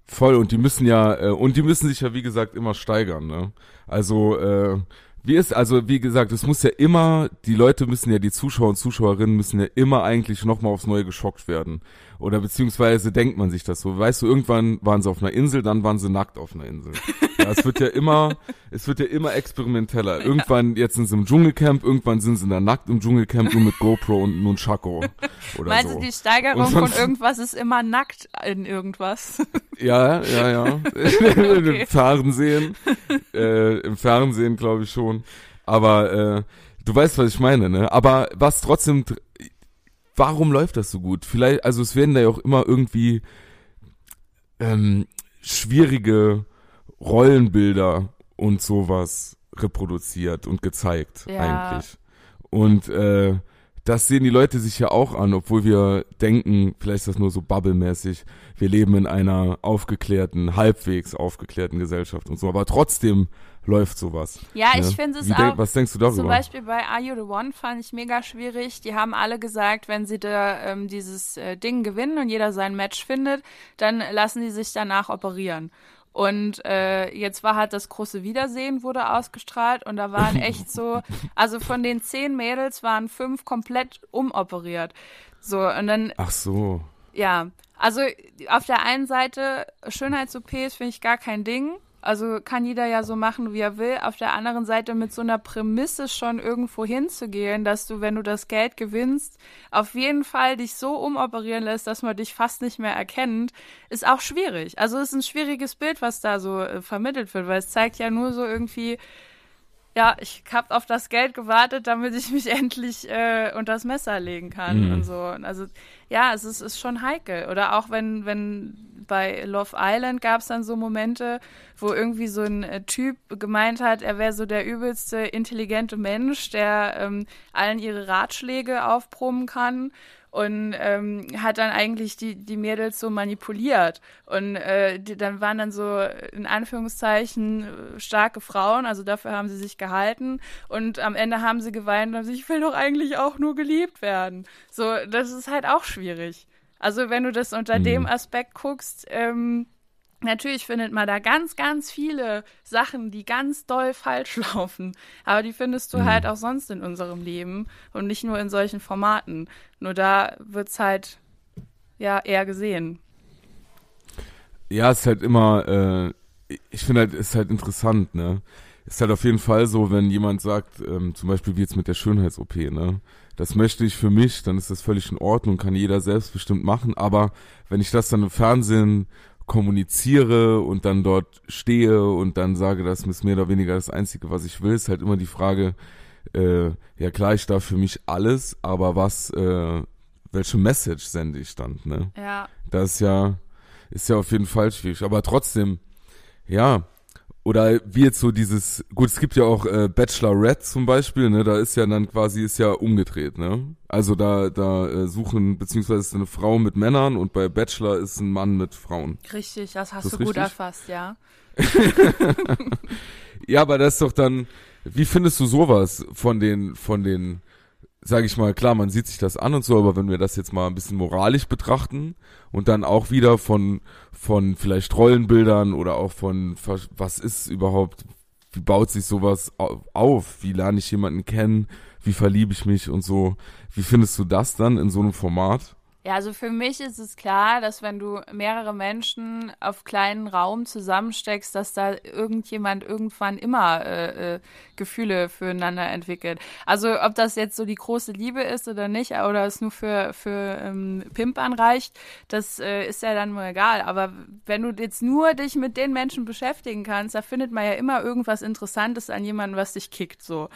Speaker 2: Voll, und die müssen ja, äh, und die müssen sich ja, wie gesagt, immer steigern, ne? Also, äh, wie ist, also wie gesagt, es muss ja immer, die Leute müssen ja, die Zuschauer und Zuschauerinnen müssen ja immer eigentlich nochmal aufs Neue geschockt werden. Oder beziehungsweise denkt man sich das so. Weißt du, irgendwann waren sie auf einer Insel, dann waren sie nackt auf einer Insel. [laughs] Ja, es wird ja immer, es wird ja immer experimenteller. Irgendwann, jetzt sind sie im Dschungelcamp, irgendwann sind sie dann nackt im Dschungelcamp, nur mit GoPro und Nunchako. Oder
Speaker 3: Meinst
Speaker 2: so.
Speaker 3: du, die Steigerung
Speaker 2: Und
Speaker 3: von
Speaker 2: sonst-
Speaker 3: irgendwas ist immer nackt in irgendwas? [laughs]
Speaker 2: Ja, ja, ja. [laughs]
Speaker 3: Okay.
Speaker 2: Im Fernsehen. Äh, Im Fernsehen glaube ich schon. Aber äh, du weißt, was ich meine, ne? Aber was trotzdem, tr- warum läuft das so gut? Vielleicht, also es werden da ja auch immer irgendwie ähm, schwierige Rollenbilder und sowas reproduziert und gezeigt
Speaker 3: Ja.
Speaker 2: eigentlich. Und äh, das sehen die Leute sich ja auch an, obwohl wir denken, vielleicht ist das nur so bubblemäßig, wir leben in einer aufgeklärten, halbwegs aufgeklärten Gesellschaft und so, aber trotzdem läuft sowas.
Speaker 3: Ja,
Speaker 2: ne?
Speaker 3: ich finde es
Speaker 2: Wie denk-
Speaker 3: auch.
Speaker 2: Was denkst du
Speaker 3: Zum
Speaker 2: darüber?
Speaker 3: Beispiel bei Are You the One fand ich mega schwierig. Die haben alle gesagt, wenn sie da ähm, dieses äh, Ding gewinnen und jeder sein Match findet, dann lassen die sich danach operieren. Und äh, jetzt war halt das große Wiedersehen, wurde ausgestrahlt und da waren [laughs] echt so, also von den zehn Mädels waren fünf komplett umoperiert. So, und dann
Speaker 2: Ach so.
Speaker 3: ja, also auf der einen Seite Schönheits-OPs finde ich gar kein Ding. Also kann jeder ja so machen, wie er will. Auf der anderen Seite mit so einer Prämisse schon irgendwo hinzugehen, dass du, wenn du das Geld gewinnst, auf jeden Fall dich so umoperieren lässt, dass man dich fast nicht mehr erkennt, ist auch schwierig. Also es ist ein schwieriges Bild, was da so äh, vermittelt wird, weil es zeigt ja nur so irgendwie, ja, ich habe auf das Geld gewartet, damit ich mich [laughs] endlich äh, unter das Messer legen kann
Speaker 2: Mhm.
Speaker 3: und so. Also ja, es ist, ist schon heikel. Oder auch wenn, wenn bei Love Island gab es dann so Momente, wo irgendwie so ein äh, Typ gemeint hat, er wäre so der übelste intelligente Mensch, der ähm, allen ihre Ratschläge aufbrummen kann und ähm, hat dann eigentlich die, die Mädels so manipuliert. Und äh, die, dann waren dann so in Anführungszeichen äh, starke Frauen, also dafür haben sie sich gehalten. Und am Ende haben sie geweint und haben sich, ich will doch eigentlich auch nur geliebt werden. So, das ist halt auch schwierig. Also wenn du das unter
Speaker 2: Mhm.
Speaker 3: dem Aspekt guckst, ähm, Natürlich findet man da ganz, ganz viele Sachen, die ganz doll falsch [laughs] laufen. Aber die findest du
Speaker 2: Mhm.
Speaker 3: halt auch sonst in unserem Leben und nicht nur in solchen Formaten. Nur da wird's halt ja eher gesehen.
Speaker 2: Ja, ist halt immer, äh, ich finde halt, ist halt interessant, ne? Ist halt auf jeden Fall so, wenn jemand sagt, ähm, zum Beispiel wie jetzt mit der Schönheits-OP, ne? Das möchte ich für mich, dann ist das völlig in Ordnung, kann jeder selbstbestimmt machen, aber wenn ich das dann im Fernsehen kommuniziere und dann dort stehe und dann sage, das ist mehr oder weniger das Einzige, was ich will, ist halt immer die Frage, äh, ja klar, ich darf für mich alles, aber was, äh, welche Message sende ich dann, ne?
Speaker 3: Ja.
Speaker 2: Das ist ja, ist ja auf jeden Fall schwierig. Aber trotzdem, ja, oder wie jetzt so dieses, gut, es gibt ja auch äh, Bachelorette zum Beispiel, ne, da ist ja dann quasi, ist ja umgedreht, ne? Also da, da äh, suchen, beziehungsweise ist eine Frau mit Männern und bei Bachelor ist ein Mann mit Frauen.
Speaker 3: Richtig, das hast
Speaker 2: Ist
Speaker 3: du
Speaker 2: das
Speaker 3: gut
Speaker 2: richtig?
Speaker 3: erfasst, ja. [laughs]
Speaker 2: Ja, aber das ist doch dann, wie findest du sowas von den, von den, sag ich mal, klar, man sieht sich das an und so, aber wenn wir das jetzt mal ein bisschen moralisch betrachten und dann auch wieder von, von vielleicht Rollenbildern oder auch von, was ist überhaupt, wie baut sich sowas au- auf, wie lerne ich jemanden kennen, wie verliebe ich mich und so, wie findest du das dann in so einem Format?
Speaker 3: Ja, also für mich ist es klar, dass wenn du mehrere Menschen auf kleinen Raum zusammensteckst, dass da irgendjemand irgendwann immer äh, äh, Gefühle füreinander entwickelt. Also ob das jetzt so die große Liebe ist oder nicht, oder es nur für, für ähm, Pimpern reicht, das äh, ist ja dann mal egal. Aber wenn du jetzt nur dich mit den Menschen beschäftigen kannst, da findet man ja immer irgendwas Interessantes an jemandem, was dich kickt so.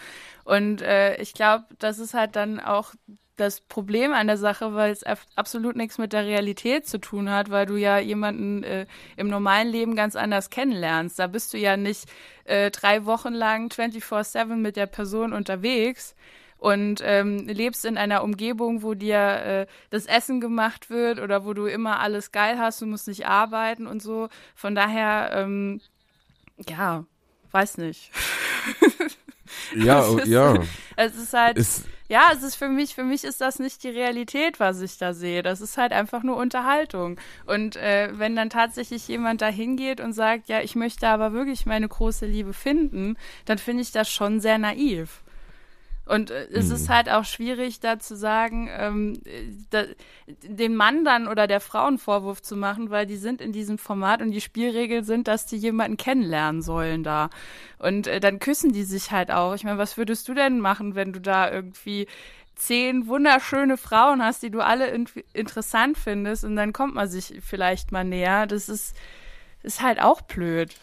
Speaker 3: Und äh, ich glaube, das ist halt dann auch das Problem an der Sache, weil es ab- absolut nichts mit der Realität zu tun hat, weil du ja jemanden äh, im normalen Leben ganz anders kennenlernst. Da bist du ja nicht äh, drei Wochen lang 24-7 mit der Person unterwegs und ähm, lebst in einer Umgebung, wo dir äh, das Essen gemacht wird oder wo du immer alles geil hast, du musst nicht arbeiten und so. Von daher, ähm, ja, weiß nicht. [laughs]
Speaker 2: Ja,
Speaker 3: Es ist-
Speaker 2: ja,
Speaker 3: Es ist halt.
Speaker 2: ist,
Speaker 3: Ja, es ist für mich, für mich ist das nicht die Realität, was ich da sehe. Das ist halt einfach nur Unterhaltung. Und äh, wenn dann tatsächlich jemand da hingeht und sagt, ja, ich möchte aber wirklich meine große Liebe finden, dann finde ich das schon sehr naiv. Und äh, es ist halt auch schwierig, da zu sagen, ähm, äh, da, den Mann dann oder der Frau einen Vorwurf zu machen, weil die sind in diesem Format und die Spielregeln sind, dass die jemanden kennenlernen sollen da. Und äh, dann küssen die sich halt auch. Ich meine, was würdest du denn machen, wenn du da irgendwie zehn wunderschöne Frauen hast, die du alle in interessant findest und dann kommt man sich vielleicht mal näher? Das ist, ist halt auch blöd.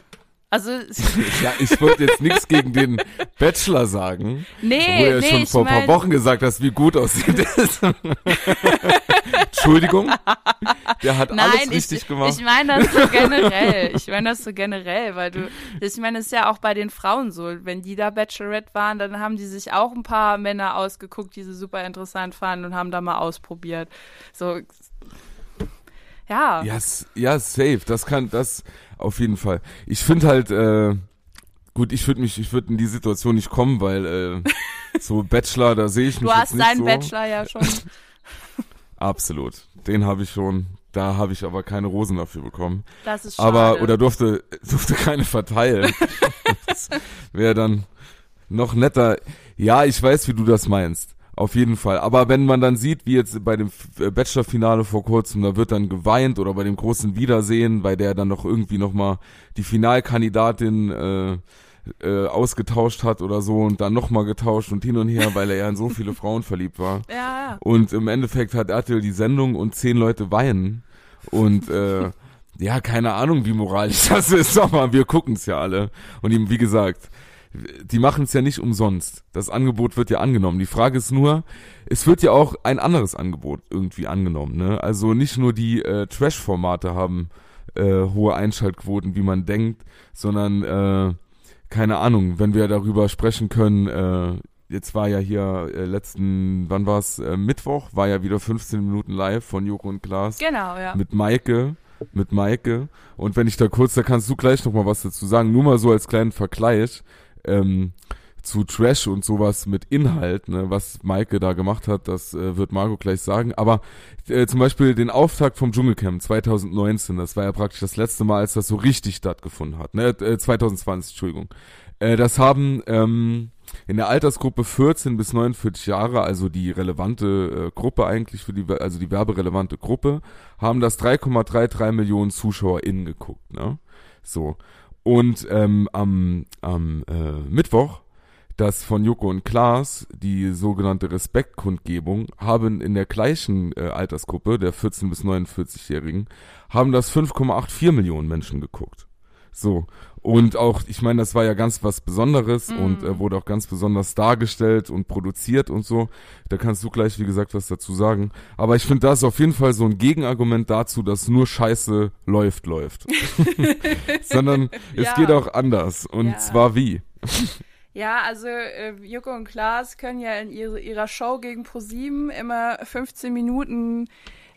Speaker 3: Also, [laughs]
Speaker 2: ja, ich wollte jetzt nichts gegen den Bachelor sagen.
Speaker 3: nee,
Speaker 2: Wo du ja
Speaker 3: nee,
Speaker 2: schon vor ein paar Wochen gesagt hast, wie gut aussieht es. [laughs] Entschuldigung. Der hat
Speaker 3: Nein,
Speaker 2: alles richtig
Speaker 3: ich,
Speaker 2: gemacht.
Speaker 3: ich meine das so generell. Ich meine das so generell, weil du, ich meine, es ist ja auch bei den Frauen so. Wenn die da Bachelorette waren, dann haben die sich auch ein paar Männer ausgeguckt, die sie super interessant fanden und haben da mal ausprobiert. So, ja.
Speaker 2: ja, s- ja, safe. Das kann, das auf jeden Fall. Ich finde halt, äh, gut, ich würde mich, ich würde in die Situation nicht kommen, weil äh, [laughs] so Bachelor, da sehe ich mich
Speaker 3: Du hast deinen
Speaker 2: so.
Speaker 3: Bachelor ja schon. [laughs]
Speaker 2: Absolut. Den habe ich schon. Da habe ich aber keine Rosen dafür bekommen.
Speaker 3: Das ist schade.
Speaker 2: Aber, oder durfte, [laughs] durfte keine verteilen. das wäre dann noch netter. Ja, ich weiß, wie du das meinst. Auf jeden Fall. Aber wenn man dann sieht, wie jetzt bei dem äh, Bachelor-Finale vor kurzem, da wird dann geweint oder bei dem großen Wiedersehen, bei der dann noch irgendwie nochmal die Finalkandidatin äh, äh, ausgetauscht hat oder so und dann nochmal getauscht und hin und her, weil er ja in so viele Frauen verliebt war. [laughs]
Speaker 3: ja, ja.
Speaker 2: Und im Endeffekt hat RTL die Sendung und zehn Leute weinen. Und äh, ja, keine Ahnung, wie moralisch [laughs] das ist, aber wir gucken es ja alle. Und ihm, wie gesagt, die machen es ja nicht umsonst. Das Angebot wird ja angenommen. Die Frage ist nur, es wird ja auch ein anderes Angebot irgendwie angenommen. Ne? Also nicht nur die äh, Trash-Formate haben äh, hohe Einschaltquoten, wie man denkt, sondern äh, keine Ahnung, wenn wir darüber sprechen können, äh, jetzt war ja hier äh, letzten, wann war's, äh, Mittwoch, war ja wieder 15 Minuten live von Joko und Klaas
Speaker 3: Genau, ja.
Speaker 2: mit Maike, mit Maike. Und wenn ich da kurz, da kannst du gleich noch mal was dazu sagen, nur mal so als kleinen Vergleich ähm, zu Trash und sowas mit Inhalt, ne, was Maike da gemacht hat, das äh, wird Margot gleich sagen. Aber äh, zum Beispiel den Auftakt vom Dschungelcamp 2019, das war ja praktisch das letzte Mal, als das so richtig stattgefunden hat, ne, äh, 2020, Entschuldigung. Äh, das haben ähm, in der Altersgruppe 14 bis 49 Jahre, also die relevante äh, Gruppe eigentlich für die, also die werberelevante Gruppe, haben das 3,33 Millionen ZuschauerInnen geguckt, ne? So. Und ähm, am, am äh, Mittwoch, das von Joko und Klaas, die sogenannte Respektkundgebung, haben in der gleichen äh, Altersgruppe, der 14 bis 49-Jährigen, haben das 5,84 Millionen Menschen geguckt. So. Und auch, ich meine, das war ja ganz was Besonderes
Speaker 3: Mhm.
Speaker 2: und äh, wurde auch ganz besonders dargestellt und produziert und so. Da kannst du gleich, wie gesagt, was dazu sagen. Aber ich finde, das ist auf jeden Fall so ein Gegenargument dazu, dass nur Scheiße läuft, läuft. [laughs] [laughs] Sondern es
Speaker 3: Ja.
Speaker 2: geht auch anders. Und
Speaker 3: Ja.
Speaker 2: zwar wie? [laughs]
Speaker 3: Ja, also äh, Joko und Klaas können ja in ihre, ihrer Show gegen ProSieben immer 15 Minuten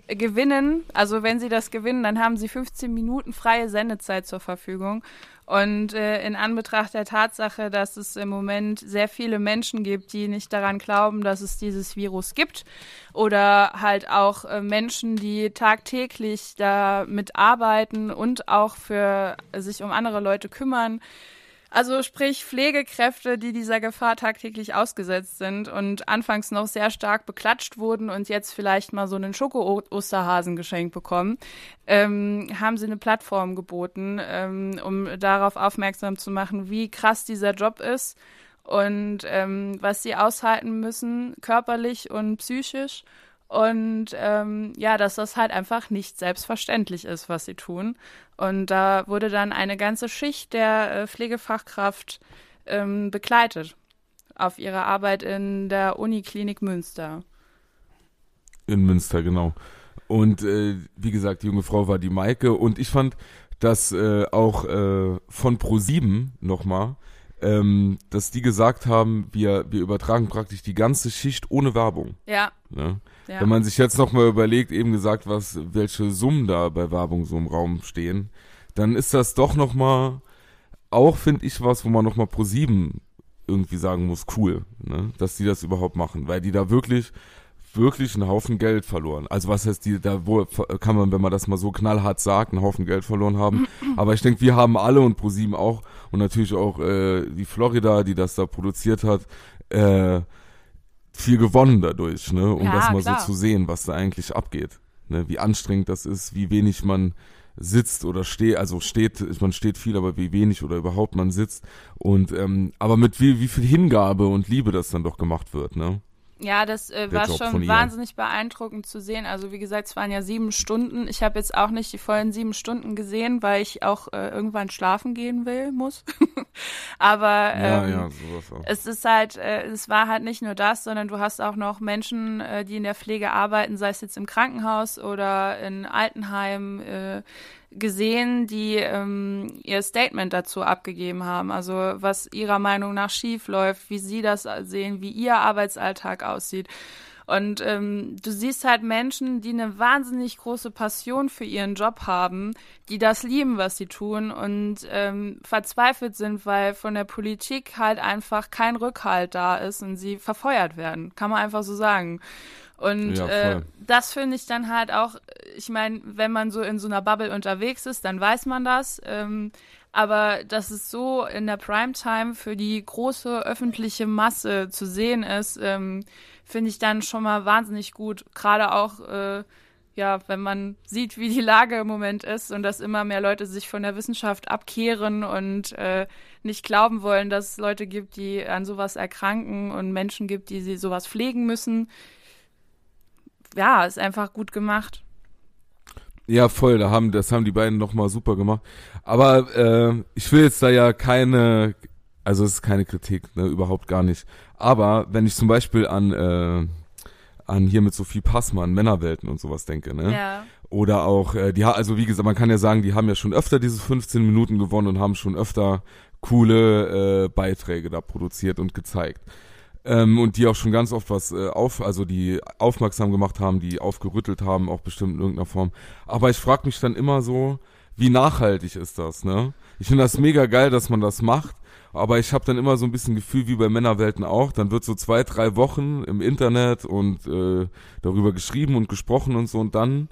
Speaker 3: äh, gewinnen. Also wenn sie das gewinnen, dann haben sie 15 Minuten freie Sendezeit zur Verfügung. Und äh, in Anbetracht der Tatsache, dass es im Moment sehr viele Menschen gibt, die nicht daran glauben, dass es dieses Virus gibt, oder halt auch äh, Menschen, die tagtäglich damit arbeiten und auch für sich um andere Leute kümmern, also sprich Pflegekräfte, die dieser Gefahr tagtäglich ausgesetzt sind und anfangs noch sehr stark beklatscht wurden und jetzt vielleicht mal so einen Schoko-Osterhasen geschenkt bekommen, ähm, haben sie eine Plattform geboten, ähm, um darauf aufmerksam zu machen, wie krass dieser Job ist und ähm, was sie aushalten müssen, körperlich und psychisch. Und ähm, ja, dass das halt einfach nicht selbstverständlich ist, was sie tun. Und da wurde dann eine ganze Schicht der äh, Pflegefachkraft ähm, begleitet auf ihre Arbeit in der Uniklinik Münster.
Speaker 2: In Münster, genau. Und äh, wie gesagt, die junge Frau war die Maike. Und ich fand, dass äh, auch äh, von Pro7 nochmal, ähm, dass die gesagt haben, wir, wir übertragen praktisch die ganze Schicht ohne Werbung.
Speaker 3: Ja,
Speaker 2: Ne?
Speaker 3: Ja.
Speaker 2: Wenn man sich jetzt nochmal überlegt, eben gesagt, was, welche Summen da bei Werbung so im Raum stehen, dann ist das doch nochmal, auch finde ich was, wo man nochmal pro sieben irgendwie sagen muss, cool, ne? dass die das überhaupt machen, weil die da wirklich, wirklich einen Haufen Geld verloren. Also was heißt die, da wo kann man, wenn man das mal so knallhart sagt, einen Haufen Geld verloren haben. [clears throat] Aber ich denke, wir haben alle und pro sieben auch und natürlich auch äh, die Florida, die das da produziert hat, äh, viel gewonnen dadurch, ne? Um
Speaker 3: Ja,
Speaker 2: das mal
Speaker 3: klar.
Speaker 2: so zu sehen, was da eigentlich abgeht. Ne? Wie anstrengend das ist, wie wenig man sitzt oder steht, also steht, man steht viel, aber wie wenig oder überhaupt man sitzt. Und ähm, aber mit wie, wie viel Hingabe und Liebe das dann doch gemacht wird, ne?
Speaker 3: Ja, das äh, war
Speaker 2: Job
Speaker 3: schon wahnsinnig beeindruckend zu sehen. Also wie gesagt, es waren ja sieben Stunden. Ich habe jetzt auch nicht die vollen sieben Stunden gesehen, weil ich auch äh, irgendwann schlafen gehen will, muss. [laughs] Aber
Speaker 2: Ja,
Speaker 3: ähm,
Speaker 2: ja, sowas auch.
Speaker 3: es ist halt, äh, es war halt nicht nur das, sondern du hast auch noch Menschen, äh, die in der Pflege arbeiten, sei es jetzt im Krankenhaus oder in Altenheim, äh, gesehen, die ähm, ihr Statement dazu abgegeben haben. Also was ihrer Meinung nach schief läuft, wie sie das sehen, wie ihr Arbeitsalltag aussieht. Und ähm, du siehst halt Menschen, die eine wahnsinnig große Passion für ihren Job haben, die das lieben, was sie tun und ähm, verzweifelt sind, weil von der Politik halt einfach kein Rückhalt da ist und sie verfeuert werden. Kann man einfach so sagen. Und
Speaker 2: Ja,
Speaker 3: äh, das finde ich dann halt auch, ich meine, wenn man so in so einer Bubble unterwegs ist, dann weiß man das. Ähm, aber dass es so in der Primetime für die große öffentliche Masse zu sehen ist, ähm, finde ich dann schon mal wahnsinnig gut. Gerade auch, äh, ja, wenn man sieht, wie die Lage im Moment ist und dass immer mehr Leute sich von der Wissenschaft abkehren und äh, nicht glauben wollen, dass es Leute gibt, die an sowas erkranken und Menschen gibt, die sie sowas pflegen müssen. Ja, ist einfach gut gemacht.
Speaker 2: Ja, voll, da haben, das haben die beiden nochmal super gemacht. Aber äh, ich will jetzt da ja keine, also es ist keine Kritik, ne, überhaupt gar nicht. Aber wenn ich zum Beispiel an, äh, an hier mit Sophie Passmann, Männerwelten und sowas denke, ne?
Speaker 3: Ja.
Speaker 2: Oder auch, äh, die also wie gesagt, man kann ja sagen, die haben ja schon öfter diese 15 Minuten gewonnen und haben schon öfter coole äh, Beiträge da produziert und gezeigt. Ähm, und die auch schon ganz oft was äh, auf, also die aufmerksam gemacht haben, die aufgerüttelt haben, auch bestimmt in irgendeiner Form. Aber ich frage mich dann immer so, wie nachhaltig ist das, ne? Ich finde das mega geil, dass man das macht, aber ich habe dann immer so ein bisschen Gefühl, wie bei Männerwelten auch, dann wird so zwei, drei Wochen im Internet und äh, darüber geschrieben und gesprochen und so und dann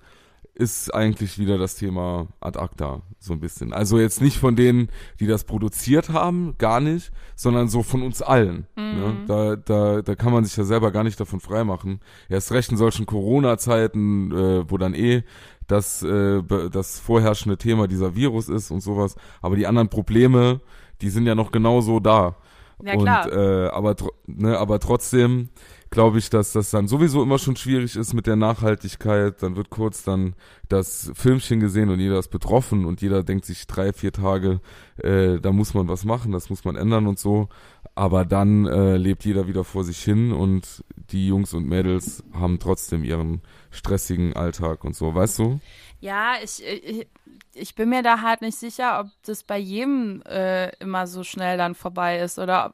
Speaker 2: ist eigentlich wieder das Thema ad acta, so ein bisschen. Also jetzt nicht von denen, die das produziert haben, gar nicht, sondern so von uns allen. Ne? Da, da, da kann man sich ja selber gar nicht davon freimachen. Erst recht in solchen Corona-Zeiten, äh, wo dann eh das, äh, das vorherrschende Thema dieser Virus ist und sowas. Aber die anderen Probleme, die sind ja noch genauso da.
Speaker 3: Ja, klar.
Speaker 2: Und, äh, aber, ne, aber trotzdem glaube ich, dass das dann sowieso immer schon schwierig ist mit der Nachhaltigkeit. Dann wird kurz dann das Filmchen gesehen und jeder ist betroffen und jeder denkt sich drei, vier Tage, äh, da muss man was machen, das muss man ändern und so. Aber dann äh, lebt jeder wieder vor sich hin und die Jungs und Mädels haben trotzdem ihren stressigen Alltag und so, weißt du?
Speaker 3: Ja, ich, ich, ich bin mir da halt nicht sicher, ob das bei jedem äh, immer so schnell dann vorbei ist oder ob,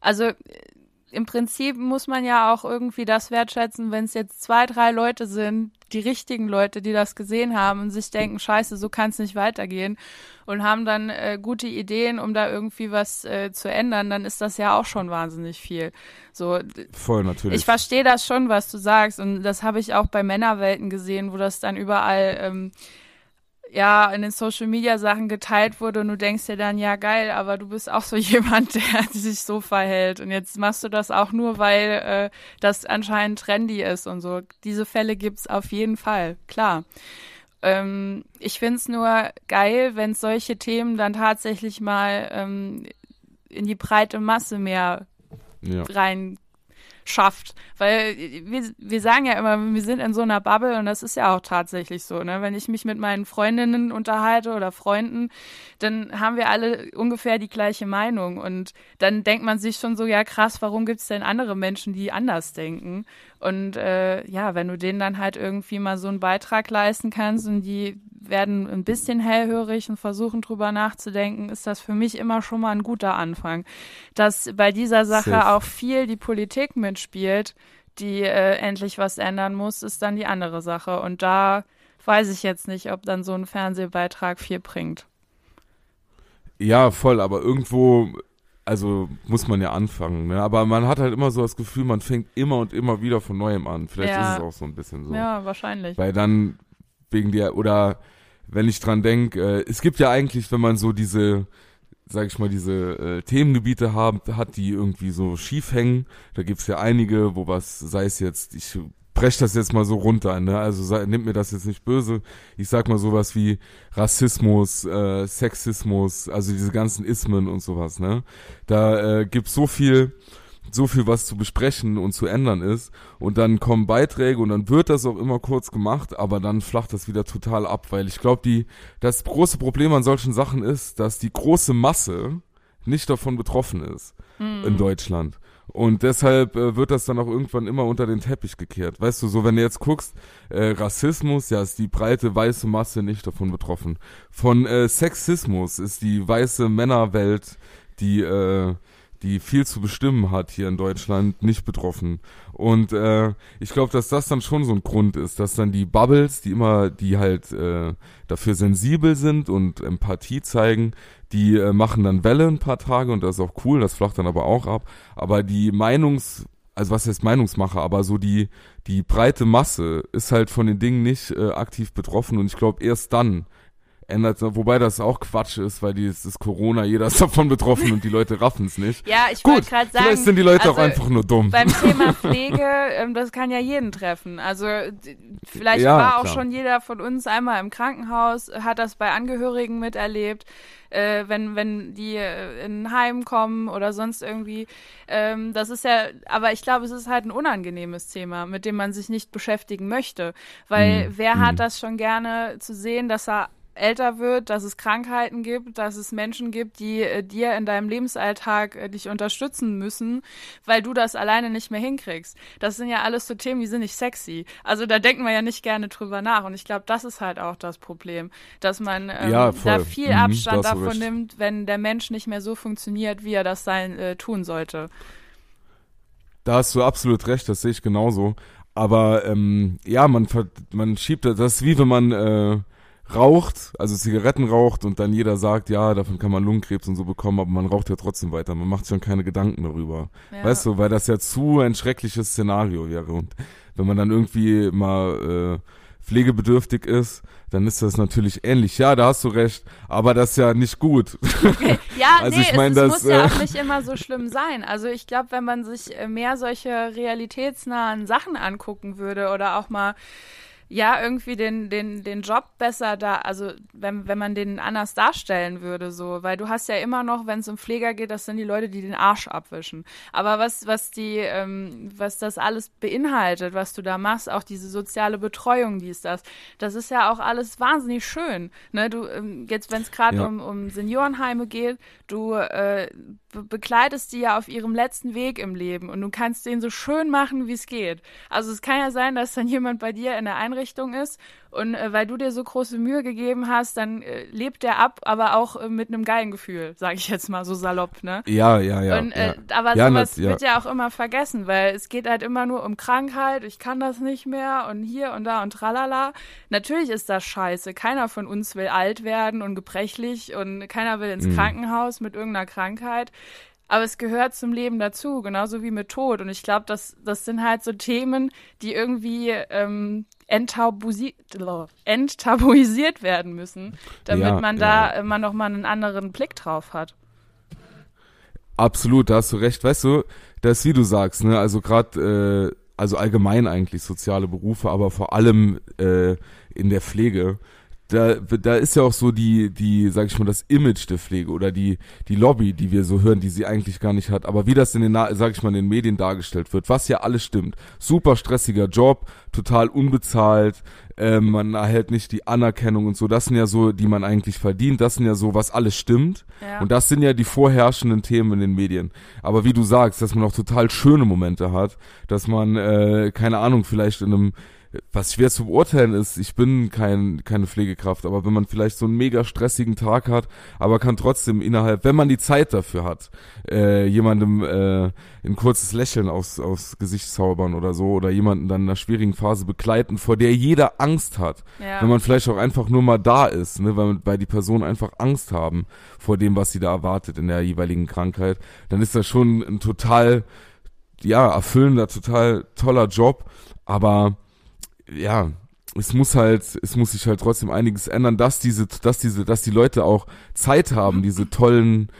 Speaker 3: also im Prinzip muss man ja auch irgendwie das wertschätzen, wenn es jetzt zwei, drei Leute sind, die richtigen Leute, die das gesehen haben und sich denken, scheiße, so kann es nicht weitergehen und haben dann äh, gute Ideen, um da irgendwie was äh, zu ändern, dann ist das ja auch schon wahnsinnig viel. So,
Speaker 2: Voll, natürlich.
Speaker 3: Ich verstehe das schon, was du sagst und das habe ich auch bei Männerwelten gesehen, wo das dann überall ähm, ja in den Social Media Sachen geteilt wurde und du denkst dir dann, ja geil, aber du bist auch so [laughs] jemand, der sich so verhält und jetzt machst du das auch nur, weil äh, das anscheinend trendy ist und so. Diese Fälle gibt's auf jeden Fall, klar. Ähm, ich find's nur geil, wenn solche Themen dann tatsächlich mal ähm, in die breite Masse mehr ja. rein schafft. Weil wir, wir sagen ja immer, wir sind in so einer Bubble und das ist ja auch tatsächlich so. Ne? Wenn ich mich mit meinen Freundinnen unterhalte oder Freunden, dann haben wir alle ungefähr die gleiche Meinung. Und dann denkt man sich schon so, ja krass, warum gibt es denn andere Menschen, die anders denken? Und äh, ja, wenn du denen dann halt irgendwie mal so einen Beitrag leisten kannst und die werden ein bisschen hellhörig und versuchen drüber nachzudenken, ist das für mich immer schon mal ein guter Anfang. Dass bei dieser Sache Safe. auch viel die Politik mitspielt, die äh, endlich was ändern muss, ist dann die andere Sache. Und da weiß ich jetzt nicht, ob dann so ein Fernsehbeitrag viel bringt.
Speaker 2: Ja, voll, aber irgendwo also muss man ja anfangen, ne? Aber man hat halt immer so das Gefühl, man fängt immer und immer wieder von neuem an. Vielleicht ja. ist es auch so ein bisschen so.
Speaker 3: Ja, wahrscheinlich.
Speaker 2: Weil dann wegen der, oder wenn ich dran denke, äh, es gibt ja eigentlich, wenn man so diese, sag ich mal, diese äh, Themengebiete haben, hat, die irgendwie so schief hängen, da gibt's ja einige, wo was, sei es jetzt, ich brech das jetzt mal so runter, ne? Also sei, nimmt mir das jetzt nicht böse. Ich sag mal sowas wie Rassismus, äh, Sexismus, also diese ganzen Ismen und sowas, ne? Da äh, gibt's so viel, so viel was zu besprechen und zu ändern ist. Und dann kommen Beiträge und dann wird das auch immer kurz gemacht, aber dann flacht das wieder total ab, weil ich glaube, die, das große Problem an solchen Sachen ist, dass die große Masse nicht davon betroffen ist mhm. in Deutschland. Und deshalb äh, wird das dann auch irgendwann immer unter den Teppich gekehrt. Weißt du, so wenn du jetzt guckst, äh, Rassismus, ja, ist die breite weiße Masse nicht davon betroffen. Von äh, Sexismus ist die weiße Männerwelt, die äh, die viel zu bestimmen hat hier in Deutschland, nicht betroffen. Und äh, ich glaube, dass das dann schon so ein Grund ist, dass dann die Bubbles, die immer, die halt äh, dafür sensibel sind und Empathie zeigen, die äh, machen dann Welle ein paar Tage und das ist auch cool, das flacht dann aber auch ab. Aber die Meinungs, also was heißt Meinungsmacher, aber so die, die breite Masse ist halt von den Dingen nicht äh, aktiv betroffen und ich glaube erst dann ändert, wobei das auch Quatsch ist, weil die, es ist Corona, jeder ist davon betroffen und die Leute raffen es nicht. [laughs]
Speaker 3: Ja, ich wollte gerade sagen.
Speaker 2: Vielleicht sind die Leute also, auch einfach nur dumm.
Speaker 3: Beim [laughs] Thema Pflege, ähm, das kann ja jeden treffen. Also vielleicht ja, war auch klar. schon jeder von uns einmal im Krankenhaus, hat das bei Angehörigen miterlebt. Äh, wenn, wenn die äh, in ein Heim kommen oder sonst irgendwie. Ähm, das ist ja, aber ich glaube, es ist halt ein unangenehmes Thema, mit dem man sich nicht beschäftigen möchte. Weil mhm. wer hat mhm. das schon gerne zu sehen, dass er älter wird, dass es Krankheiten gibt, dass es Menschen gibt, die äh, dir in deinem Lebensalltag äh, dich unterstützen müssen, weil du das alleine nicht mehr hinkriegst. Das sind ja alles so Themen, die sind nicht sexy. Also da denken wir ja nicht gerne drüber nach. Und ich glaube, das ist halt auch das Problem, dass man ähm, ja, da viel mhm, Abstand davon recht. nimmt, wenn der Mensch nicht mehr so funktioniert, wie er das sein äh, tun sollte.
Speaker 2: Da hast du absolut recht, das sehe ich genauso. Aber ähm, ja, man, man schiebt das, das ist wie wenn man äh, raucht, also Zigaretten raucht und dann jeder sagt, ja, davon kann man Lungenkrebs und so bekommen, aber man raucht ja trotzdem weiter. Man macht schon keine Gedanken darüber. Ja. Weißt du, weil das ja zu ein schreckliches Szenario wäre. Und wenn man dann irgendwie mal äh, pflegebedürftig ist, dann ist das natürlich ähnlich. Ja, da hast du recht, aber das ist ja nicht gut.
Speaker 3: Ja, [laughs] also nee, ich mein, es, das, muss ja äh, auch nicht immer so schlimm sein. Also ich glaube, wenn man sich äh, mehr solche realitätsnahen Sachen angucken würde oder auch mal ja, irgendwie den, den, den Job besser da, also wenn, wenn man den anders darstellen würde, so, weil du hast ja immer noch, wenn es um Pfleger geht, das sind die Leute, die den Arsch abwischen. Aber was, was die, ähm, was das alles beinhaltet, was du da machst, auch diese soziale Betreuung, die ist das, das ist ja auch alles wahnsinnig schön. Ne? Du, ähm, jetzt, wenn es gerade ja. um, um Seniorenheime geht, du äh, be begleitest die ja auf ihrem letzten Weg im Leben und du kannst denen so schön machen, wie es geht. Also es kann ja sein, dass dann jemand bei dir in der Einrichtung Einrichtung ist. Und äh, weil du dir so große Mühe gegeben hast, dann äh, lebt der ab, aber auch äh, mit einem geilen Gefühl, sage ich jetzt mal so salopp, ne?
Speaker 2: Ja, ja, ja.
Speaker 3: Und, äh,
Speaker 2: ja.
Speaker 3: Aber
Speaker 2: ja,
Speaker 3: sowas
Speaker 2: ja.
Speaker 3: wird ja auch immer vergessen, weil es geht halt immer nur um Krankheit, ich kann das nicht mehr und hier und da und tralala. Natürlich ist das scheiße. Keiner von uns will alt werden und gebrechlich und keiner will ins mhm. Krankenhaus mit irgendeiner Krankheit. Aber es gehört zum Leben dazu, genauso wie mit Tod. Und ich glaube, das, das sind halt so Themen, die irgendwie ähm, enttabuisiert, enttabuisiert werden müssen, damit ja, man da ja. immer noch mal einen anderen Blick drauf hat.
Speaker 2: Absolut, da hast du recht. Weißt du, das ist wie du sagst, ne? Also gerade, äh, also allgemein eigentlich soziale Berufe, aber vor allem äh, in der Pflege da, da ist ja auch so die, die, sag ich mal, das Image der Pflege oder die, die Lobby, die wir so hören, die sie eigentlich gar nicht hat. Aber wie das in den, sag ich mal, in den Medien dargestellt wird, was ja alles stimmt. Super stressiger Job, total unbezahlt, äh, man erhält nicht die Anerkennung und so. Das sind ja so, die man eigentlich verdient. Das sind ja so, was alles stimmt. Ja. Und das sind ja die vorherrschenden Themen in den Medien. Aber wie du sagst, dass man auch total schöne Momente hat, dass man, äh, keine Ahnung, vielleicht in einem was schwer zu beurteilen ist, ich bin kein, keine Pflegekraft, aber wenn man vielleicht so einen mega stressigen Tag hat, aber kann trotzdem innerhalb, wenn man die Zeit dafür hat, äh, jemandem äh, ein kurzes Lächeln aufs, aufs Gesicht zaubern oder so oder jemanden dann in einer schwierigen Phase begleiten, vor der jeder Angst hat. Ja. Wenn man vielleicht auch einfach nur mal da ist, ne, weil, weil die Personen einfach Angst haben vor dem, was sie da erwartet in der jeweiligen Krankheit, dann ist das schon ein total, ja, erfüllender, total toller Job, aber ja, es muss halt, es muss sich halt trotzdem einiges ändern, dass diese, dass diese, dass die Leute auch Zeit haben, diese tollen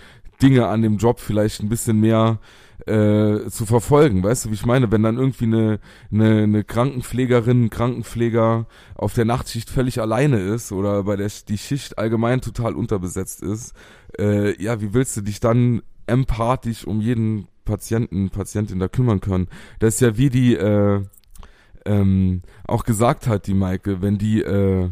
Speaker 2: Dinge an dem Job vielleicht ein bisschen mehr äh, zu verfolgen. Weißt du, wie ich meine? Wenn dann irgendwie eine, eine, eine Krankenpflegerin, Krankenpfleger auf der Nachtschicht völlig alleine ist oder bei der die Schicht allgemein total unterbesetzt ist, äh, ja, wie willst du dich dann empathisch um jeden Patienten, Patientin da kümmern können? Das ist ja wie die, äh, ähm, auch gesagt hat, die Maike, wenn die, äh,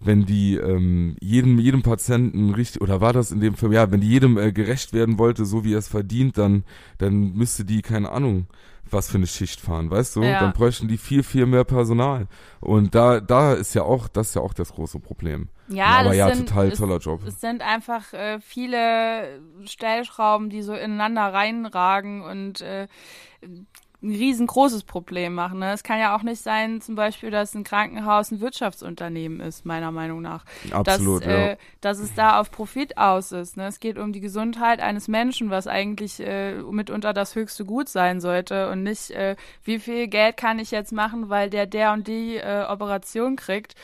Speaker 2: wenn die ähm, jedem, jedem Patienten richtig, oder war das in dem Film, ja, wenn die jedem äh, gerecht werden wollte, so wie er es verdient, dann, dann müsste die, keine Ahnung, was für eine Schicht fahren, weißt du? Ja. Dann bräuchten die viel, viel mehr Personal. Und da, da ist ja auch, das ist ja auch das große Problem.
Speaker 3: Ja, aber ja, sind, total toller Job. Es sind einfach äh, viele Stellschrauben, die so ineinander reinragen und äh, ein riesengroßes Problem machen. Ne? Es kann ja auch nicht sein, zum Beispiel, dass ein Krankenhaus ein Wirtschaftsunternehmen ist, meiner Meinung nach.
Speaker 2: Absolut,
Speaker 3: dass,
Speaker 2: ja.
Speaker 3: äh, dass es da auf Profit aus ist. Ne? Es geht um die Gesundheit eines Menschen, was eigentlich äh, mitunter das höchste Gut sein sollte und nicht, äh, wie viel Geld kann ich jetzt machen, weil der der und die äh, Operation kriegt.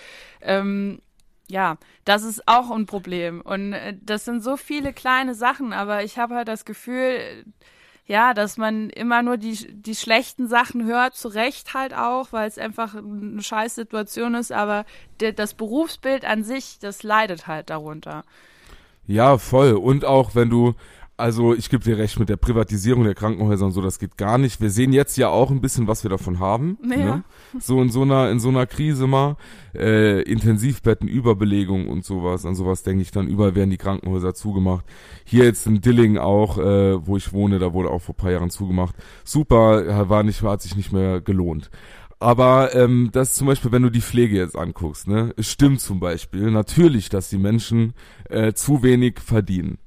Speaker 3: Ähm, ja, das ist auch ein Problem. Und äh, das sind so viele kleine Sachen, aber ich habe halt das Gefühl, ja, dass man immer nur die, die schlechten Sachen hört, zu Recht halt auch, weil es einfach eine scheiß Situation ist, aber de, das Berufsbild an sich, das leidet halt darunter.
Speaker 2: Ja, voll. Und auch wenn du, also ich gebe dir recht mit der Privatisierung der Krankenhäuser und so, das geht gar nicht. Wir sehen jetzt ja auch ein bisschen, was wir davon haben. Ja. Ne? So in so einer in so einer Krise mal äh, Intensivbetten, Überbelegung und sowas. An sowas denke ich dann. Überall werden die Krankenhäuser zugemacht. Hier jetzt in Dilling auch, äh, wo ich wohne, da wurde auch vor paar Jahren zugemacht. Super, war nicht, hat sich nicht mehr gelohnt. Aber ähm, das zum Beispiel, wenn du die Pflege jetzt anguckst, ne, es stimmt zum Beispiel natürlich, dass die Menschen äh, zu wenig verdienen.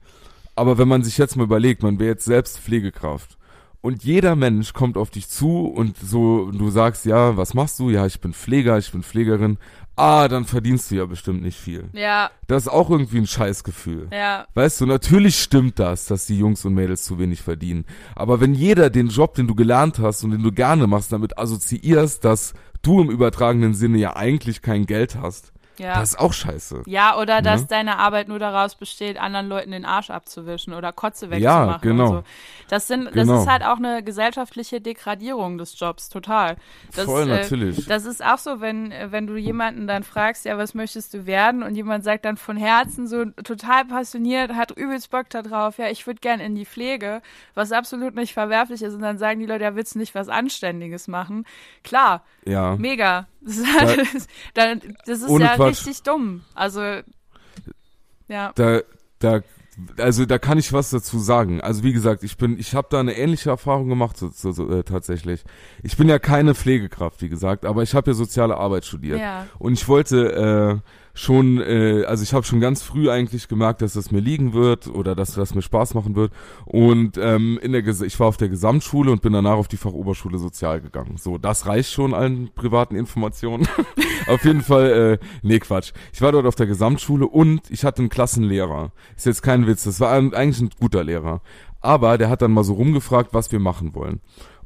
Speaker 2: Aber wenn man sich jetzt mal überlegt, man wäre jetzt selbst Pflegekraft und jeder Mensch kommt auf dich zu und so, du sagst, ja, was machst du? Ja, ich bin Pfleger, ich bin Pflegerin. Ah, dann verdienst du ja bestimmt nicht viel.
Speaker 3: Ja.
Speaker 2: Das ist auch irgendwie ein Scheißgefühl.
Speaker 3: Ja.
Speaker 2: Weißt du, natürlich stimmt das, dass die Jungs und Mädels zu wenig verdienen. Aber wenn jeder den Job, den du gelernt hast und den du gerne machst, damit assoziierst, dass du im übertragenen Sinne ja eigentlich kein Geld hast,
Speaker 3: Ja.
Speaker 2: Das ist auch scheiße.
Speaker 3: Ja, oder dass
Speaker 2: Ne?
Speaker 3: deine Arbeit nur daraus besteht, anderen Leuten den Arsch abzuwischen oder Kotze
Speaker 2: Ja,
Speaker 3: wegzumachen
Speaker 2: genau.
Speaker 3: und so. Das sind, das
Speaker 2: Genau.
Speaker 3: ist halt auch eine gesellschaftliche Degradierung des Jobs, total. Das,
Speaker 2: Voll,
Speaker 3: äh,
Speaker 2: natürlich.
Speaker 3: Das ist auch so, wenn, äh, wenn du jemanden dann fragst, ja, was möchtest du werden? Und jemand sagt dann von Herzen so total passioniert, hat übelst Bock da drauf, ja, ich würde gern in die Pflege, was absolut nicht verwerflich ist. Und dann sagen die Leute, ja, willst du nicht was Anständiges machen? Klar,
Speaker 2: Ja.
Speaker 3: mega. Das ist, halt, dann, [laughs] das ist ja
Speaker 2: Quatsch.
Speaker 3: richtig dumm. Also, ja.
Speaker 2: da, da, also da kann ich was dazu sagen. Also wie gesagt, ich bin, ich habe da eine ähnliche Erfahrung gemacht so, so, so, äh, tatsächlich. Ich bin ja keine Pflegekraft, wie gesagt, aber ich habe ja soziale Arbeit studiert
Speaker 3: Ja.
Speaker 2: und ich wollte äh, schon, äh, also ich habe schon ganz früh eigentlich gemerkt, dass das mir liegen wird oder dass das mir Spaß machen wird. Und ähm, in der, Ges- ich war auf der Gesamtschule und bin danach auf die Fachoberschule Sozial gegangen. So, das reicht schon allen privaten Informationen. [laughs] auf jeden Fall, äh, nee Quatsch. Ich war dort auf der Gesamtschule und ich hatte einen Klassenlehrer. Ist jetzt kein Witz, das war eigentlich ein guter Lehrer. Aber der hat dann mal so rumgefragt, was wir machen wollen.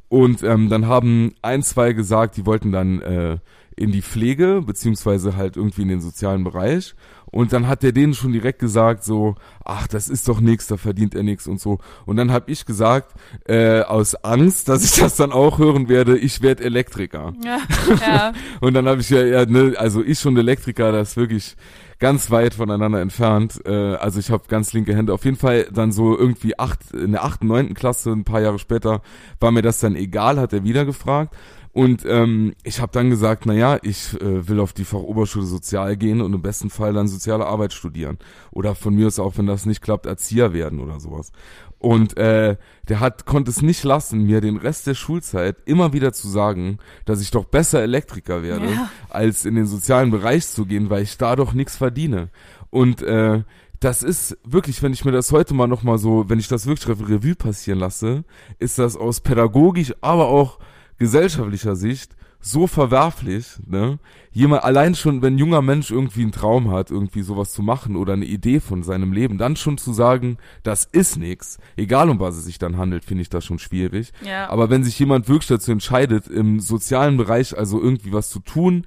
Speaker 2: Und ähm, dann haben ein, zwei gesagt, die wollten dann äh, in die Pflege, beziehungsweise halt irgendwie in den sozialen Bereich. Und dann hat der denen schon direkt gesagt, so, ach, das ist doch nix, da verdient er nix und so. Und dann habe ich gesagt, äh, aus Angst, dass ich das dann auch hören werde, ich werde Elektriker. [laughs]
Speaker 3: Ja, ja. [laughs]
Speaker 2: Und dann habe ich ja, ja ne, also ich und Elektriker, das ist wirklich ganz weit voneinander entfernt. Äh, also ich habe ganz linke Hände. Auf jeden Fall dann so irgendwie acht, in der achten, neunten Klasse, ein paar Jahre später, war mir das dann egal, hat er wieder gefragt. Und ähm, ich habe dann gesagt, na ja, ich äh, will auf die Fachoberschule Sozial gehen und im besten Fall dann soziale Arbeit studieren. Oder von mir aus auch, wenn das nicht klappt, Erzieher werden oder sowas. Und äh, der hat konnte es nicht lassen, mir den Rest der Schulzeit immer wieder zu sagen, dass ich doch besser Elektriker werde,
Speaker 3: Ja.
Speaker 2: als in den sozialen Bereich zu gehen, weil ich da doch nichts verdiene. Und äh, das ist wirklich, wenn ich mir das heute mal nochmal so, wenn ich das wirklich Revue passieren lasse, ist das aus pädagogisch, aber auch gesellschaftlicher Sicht so verwerflich, ne? Jemand, allein schon, wenn ein junger Mensch irgendwie einen Traum hat, irgendwie sowas zu machen oder eine Idee von seinem Leben, dann schon zu sagen, das ist nix, egal um was es sich dann handelt, finde ich das schon schwierig.
Speaker 3: Ja.
Speaker 2: Aber wenn sich jemand wirklich dazu entscheidet, im sozialen Bereich also irgendwie was zu tun,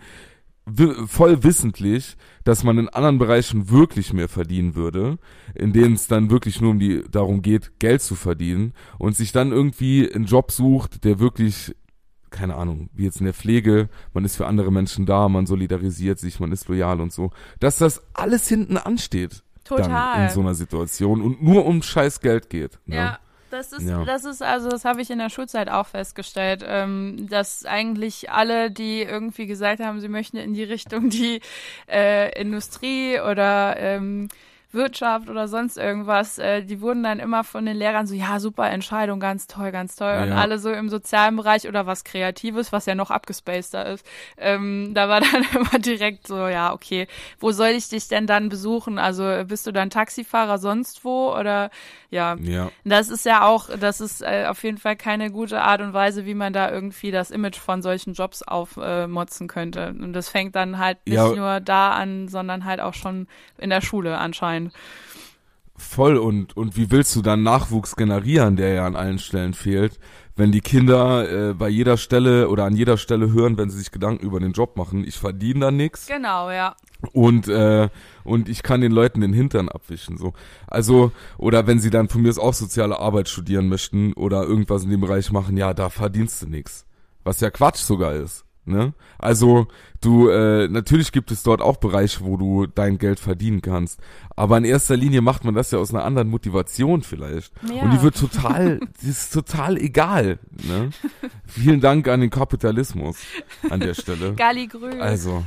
Speaker 2: voll wissentlich, dass man in anderen Bereichen wirklich mehr verdienen würde, in denen es dann wirklich nur um die darum geht, Geld zu verdienen und sich dann irgendwie einen Job sucht, der wirklich keine Ahnung, wie jetzt in der Pflege, man ist für andere Menschen da, man solidarisiert sich, man ist loyal und so, dass das alles hinten ansteht. Dann
Speaker 3: Total.
Speaker 2: in so einer Situation und nur um scheiß Geld geht. Ne?
Speaker 3: Ja, das ist,
Speaker 2: Ja.
Speaker 3: das ist, also das habe ich in der Schulzeit auch festgestellt, ähm, dass eigentlich alle, die irgendwie gesagt haben, sie möchten in die Richtung die äh, Industrie oder ähm, Wirtschaft oder sonst irgendwas, äh, die wurden dann immer von den Lehrern so, ja, super Entscheidung, ganz toll, ganz toll. Und
Speaker 2: Ja.
Speaker 3: alle so im sozialen Bereich oder was Kreatives, was ja noch abgespaceder ist, ähm, da war [laughs] dann immer direkt so, ja, okay, wo soll ich dich denn dann besuchen? Also bist du dann Taxifahrer sonst wo oder ja,
Speaker 2: Ja.
Speaker 3: das ist ja auch, das ist äh, auf jeden Fall keine gute Art und Weise, wie man da irgendwie das Image von solchen Jobs aufmotzen könnte. Und das fängt dann halt nicht
Speaker 2: Ja.
Speaker 3: nur da an, sondern halt auch schon in der Schule anscheinend.
Speaker 2: Voll und, und wie willst du dann Nachwuchs generieren, der ja an allen Stellen fehlt, wenn die Kinder äh, bei jeder Stelle oder an jeder Stelle hören, wenn sie sich Gedanken über den Job machen, ich verdiene da nix
Speaker 3: Genau, ja.
Speaker 2: und äh, und ich kann den Leuten den Hintern abwischen so. Also oder wenn sie dann von mir aus auch soziale Arbeit studieren möchten oder irgendwas in dem Bereich machen, ja, da verdienst du nix. Was ja Quatsch sogar ist. Ne? Also du, äh, natürlich gibt es dort auch Bereiche, wo du dein Geld verdienen kannst. Aber in erster Linie macht man das ja aus einer anderen Motivation vielleicht.
Speaker 3: Ja.
Speaker 2: Und die wird total, die ist total egal. Ne? Vielen Dank an den Kapitalismus an der Stelle. [laughs]
Speaker 3: Galli grün.
Speaker 2: Also,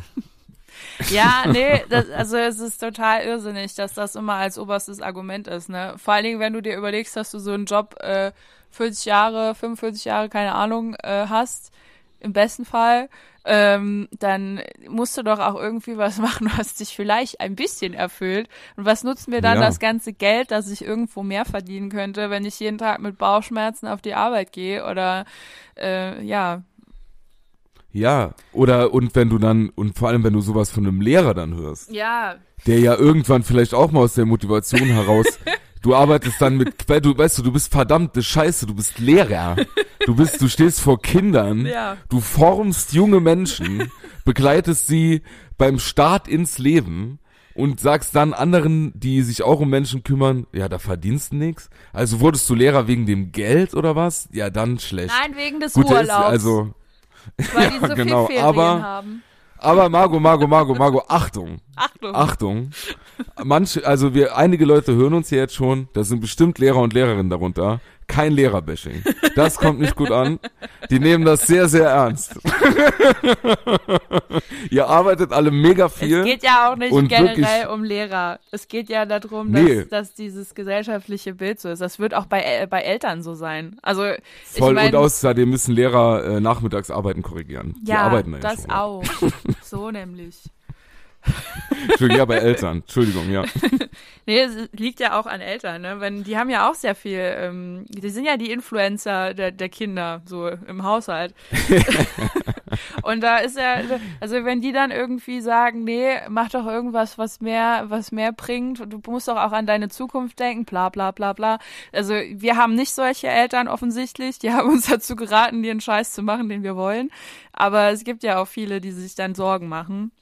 Speaker 3: Ja, [laughs] nee, das, also es ist total irrsinnig, dass das immer als oberstes Argument ist, ne? Vor allen Dingen, wenn du dir überlegst, dass du so einen Job äh, 40 Jahre, 45 Jahre, keine Ahnung, äh, hast, im besten Fall, ähm, dann musst du doch auch irgendwie was [laughs] machen, was dich vielleicht ein bisschen erfüllt. Und was nutzt mir dann
Speaker 2: Ja.
Speaker 3: das ganze Geld, dass ich irgendwo mehr verdienen könnte, wenn ich jeden Tag mit Bauchschmerzen auf die Arbeit gehe oder äh, ja,
Speaker 2: ja, oder und wenn du dann, und vor allem wenn du sowas von einem Lehrer dann hörst,
Speaker 3: ja,
Speaker 2: der ja irgendwann vielleicht auch mal aus der Motivation heraus, [laughs] du arbeitest dann mit, weil du, weißt du, du bist verdammte Scheiße, du bist Lehrer. Du bist, du stehst vor Kindern,
Speaker 3: Ja.
Speaker 2: du formst junge Menschen, begleitest sie beim Start ins Leben und sagst dann anderen, die sich auch um Menschen kümmern, ja, da verdienst du nix. Also wurdest du Lehrer wegen dem Geld oder was? Ja, dann schlecht.
Speaker 3: Nein, wegen des
Speaker 2: Gut,
Speaker 3: Urlaubs.
Speaker 2: also,
Speaker 3: weil die [laughs]
Speaker 2: ja,
Speaker 3: so
Speaker 2: genau,
Speaker 3: viel Ferien
Speaker 2: aber-
Speaker 3: haben.
Speaker 2: aber Margot, Margot, Margot, Margot, Achtung.
Speaker 3: Achtung.
Speaker 2: Achtung. Manche, also wir, einige Leute hören uns hier jetzt schon, da sind bestimmt Lehrer und Lehrerinnen darunter. Kein Lehrerbashing. Das kommt nicht gut an. Die nehmen das sehr, sehr ernst. [laughs] Ihr arbeitet alle mega viel.
Speaker 3: Es geht ja auch nicht generell
Speaker 2: wirklich-
Speaker 3: um Lehrer. Es geht ja darum,
Speaker 2: Nee.
Speaker 3: dass, dass dieses gesellschaftliche Bild so ist. Das wird auch bei, äh, bei Eltern so sein. Also
Speaker 2: Voll
Speaker 3: ich mein,
Speaker 2: und außerdem müssen Lehrer äh, Nachmittagsarbeiten korrigieren. Die
Speaker 3: ja,
Speaker 2: arbeiten da ja
Speaker 3: das auch. [laughs] So nämlich.
Speaker 2: Entschuldigung, ja, bei Eltern. Entschuldigung, ja. [laughs]
Speaker 3: Nee, es liegt ja auch an Eltern, ne? Wenn, die haben ja auch sehr viel, ähm, die sind ja die Influencer der, der Kinder, so im Haushalt. [laughs] Und da ist ja, also wenn die dann irgendwie sagen, nee, mach doch irgendwas, was mehr, was mehr bringt, du musst doch auch an deine Zukunft denken, bla bla bla bla. Also wir haben nicht solche Eltern offensichtlich, die [laughs] haben uns dazu geraten, den Scheiß zu machen, den wir wollen. Aber es gibt ja auch viele, die sich dann Sorgen machen,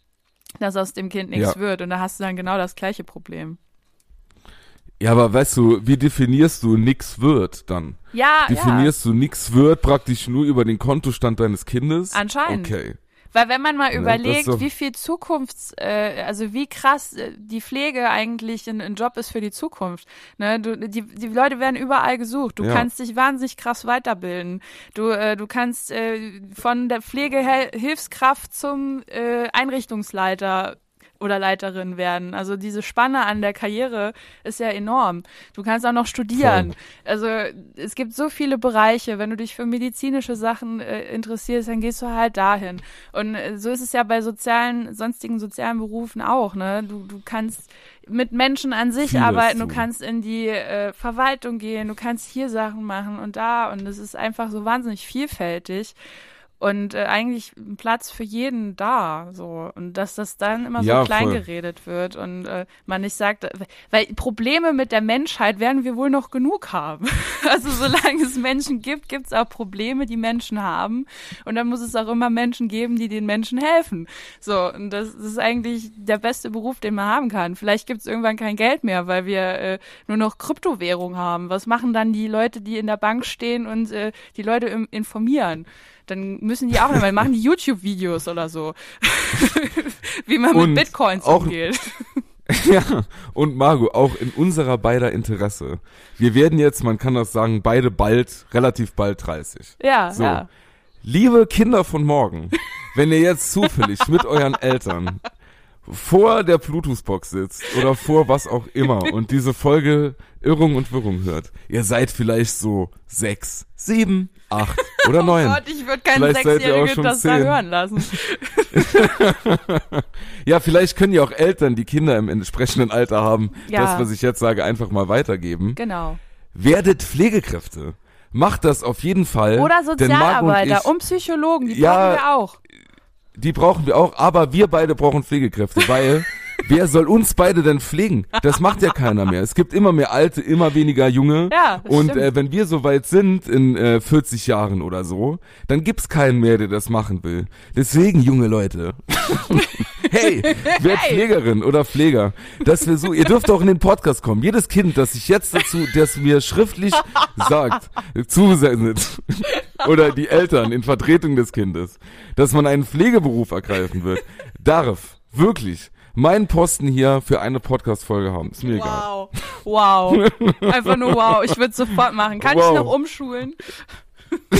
Speaker 3: dass aus dem Kind nichts
Speaker 2: Ja.
Speaker 3: wird. Und da hast du dann genau das gleiche Problem.
Speaker 2: Ja, aber weißt du, wie definierst du nix wird dann?
Speaker 3: Ja, ja.
Speaker 2: Definierst du nix wird praktisch nur über den Kontostand deines Kindes?
Speaker 3: Anscheinend.
Speaker 2: Okay.
Speaker 3: Weil wenn man mal überlegt,
Speaker 2: doch-
Speaker 3: wie viel Zukunfts, äh, also wie krass äh, die Pflege eigentlich ein, ein Job ist für die Zukunft. Ne? Du, die, die Leute werden überall gesucht. Du
Speaker 2: Ja.
Speaker 3: kannst dich wahnsinnig krass weiterbilden. Du, äh, du kannst äh, von der Pflegehilfskraft zum äh, Einrichtungsleiter oder Leiterin werden. Also diese Spanne an der Karriere ist ja enorm. Du kannst auch noch studieren. Also es gibt so viele Bereiche. Wenn du dich für medizinische Sachen äh, interessierst, dann gehst du halt dahin. Und äh, so ist es ja bei sozialen, sonstigen sozialen Berufen auch. Ne? Du, du kannst mit Menschen an sich
Speaker 2: Vieles
Speaker 3: arbeiten, du kannst in die äh, Verwaltung gehen, du kannst hier Sachen machen und da. Und es ist einfach so wahnsinnig vielfältig. Und äh, eigentlich ein Platz für jeden da, so. Und dass das dann immer
Speaker 2: Ja,
Speaker 3: so klein
Speaker 2: voll.
Speaker 3: geredet wird und äh, man nicht sagt, weil Probleme mit der Menschheit werden wir wohl noch genug haben. [laughs] Also solange es Menschen gibt, gibt es auch Probleme, die Menschen haben. Und dann muss es auch immer Menschen geben, die den Menschen helfen. So, und das, ist eigentlich der beste Beruf, den man haben kann. Vielleicht gibt es irgendwann kein Geld mehr, weil wir äh, nur noch Kryptowährung haben. Was machen dann die Leute, die in der Bank stehen und äh, die Leute informieren? Dann müssen die auch noch mal machen die [laughs] YouTube-Videos oder so. [laughs] Wie man
Speaker 2: Und
Speaker 3: mit Bitcoins
Speaker 2: auch-
Speaker 3: umgeht. [laughs]
Speaker 2: Ja, und Margot, auch in unserer beider Interesse. Wir werden jetzt, man kann das sagen, beide bald, relativ bald 30.
Speaker 3: Ja,
Speaker 2: So.
Speaker 3: ja.
Speaker 2: Liebe Kinder von morgen, wenn ihr jetzt zufällig mit euren Eltern vor der Bluetooth-Box sitzt oder vor was auch immer und diese Folge Irrung und Wirrung hört, ihr seid vielleicht so sechs, sieben, acht oder neun.
Speaker 3: Oh Gott, ich würde keinen Sechsjährigen das da hören lassen. [laughs]
Speaker 2: Ja, vielleicht können ja auch Eltern, die Kinder im entsprechenden Alter haben,
Speaker 3: Ja.
Speaker 2: das, was ich jetzt sage, einfach mal weitergeben.
Speaker 3: Genau.
Speaker 2: Werdet Pflegekräfte. Macht das auf jeden Fall.
Speaker 3: Oder Sozialarbeiter
Speaker 2: ich,
Speaker 3: und Psychologen, die
Speaker 2: Ja,
Speaker 3: brauchen wir auch.
Speaker 2: Die brauchen wir auch, aber wir beide brauchen Pflegekräfte, weil wer soll uns beide denn pflegen? Das macht ja keiner mehr. Es gibt immer mehr Alte, immer weniger Junge.
Speaker 3: Ja, das
Speaker 2: Und äh, wenn wir so weit sind, in äh, 40 Jahren oder so, dann gibt's keinen mehr, der das machen will. Deswegen, junge Leute. [laughs] hey, wer
Speaker 3: Hey.
Speaker 2: Pflegerin oder Pfleger, dass wir so, ihr dürft auch in den Podcast kommen. Jedes Kind, das sich jetzt dazu, das mir schriftlich sagt, zusendet, oder die Eltern in Vertretung des Kindes, dass man einen Pflegeberuf ergreifen wird, darf wirklich meinen Posten hier für eine Podcast-Folge haben. Ist mir egal.
Speaker 3: Wow. Wow. Einfach nur wow. Ich würde sofort machen. Kann
Speaker 2: Wow.
Speaker 3: ich noch umschulen? [laughs]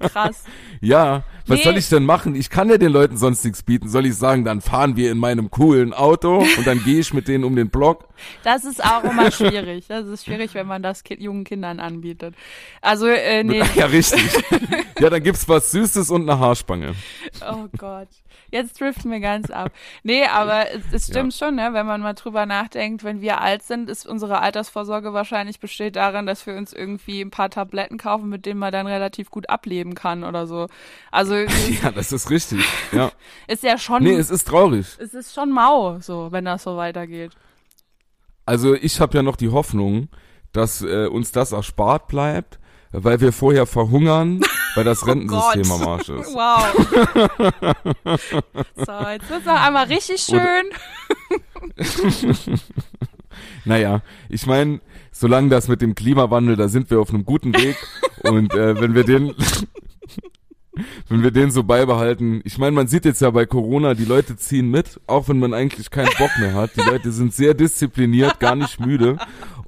Speaker 3: Krass.
Speaker 2: Ja, was
Speaker 3: Nee.
Speaker 2: soll ich denn machen? Ich kann ja den Leuten sonst nichts bieten. Soll ich sagen, dann fahren wir in meinem coolen Auto und dann gehe ich mit denen um den Block?
Speaker 3: Das ist auch immer schwierig. Das ist schwierig, wenn man das ki jungen Kindern anbietet. Also, äh, nee. [laughs]
Speaker 2: Ja, richtig. [laughs] ja, dann gibt's was Süßes und eine Haarspange.
Speaker 3: Oh Gott. Jetzt driften wir ganz ab. Nee, aber es, es stimmt schon, ne? wenn man mal drüber nachdenkt, wenn wir alt sind, ist unsere Altersvorsorge wahrscheinlich besteht darin, dass wir uns irgendwie ein paar Tabletten kaufen, mit denen man dann relativ gut ableben kann oder so. Also [laughs]
Speaker 2: Ja, das ist richtig. Ja. [laughs]
Speaker 3: ist ja schon,
Speaker 2: Nee, es ist traurig.
Speaker 3: es ist schon mau, so, wenn das so weitergeht.
Speaker 2: Also ich habe ja noch die Hoffnung, dass äh, uns das erspart bleibt, weil wir vorher verhungern weil das [laughs] Rentensystem
Speaker 3: Gott.
Speaker 2: am Arsch ist.
Speaker 3: Wow. [laughs] so, jetzt wird's noch einmal richtig schön. [laughs]
Speaker 2: Naja, ich meine, solange das mit dem Klimawandel, da sind wir auf einem guten Weg. und äh, wenn wir den, wenn wir den so beibehalten, ich meine, man sieht jetzt ja bei Corona, die Leute ziehen mit, auch wenn man eigentlich keinen Bock mehr hat. Die Leute sind sehr diszipliniert, gar nicht müde.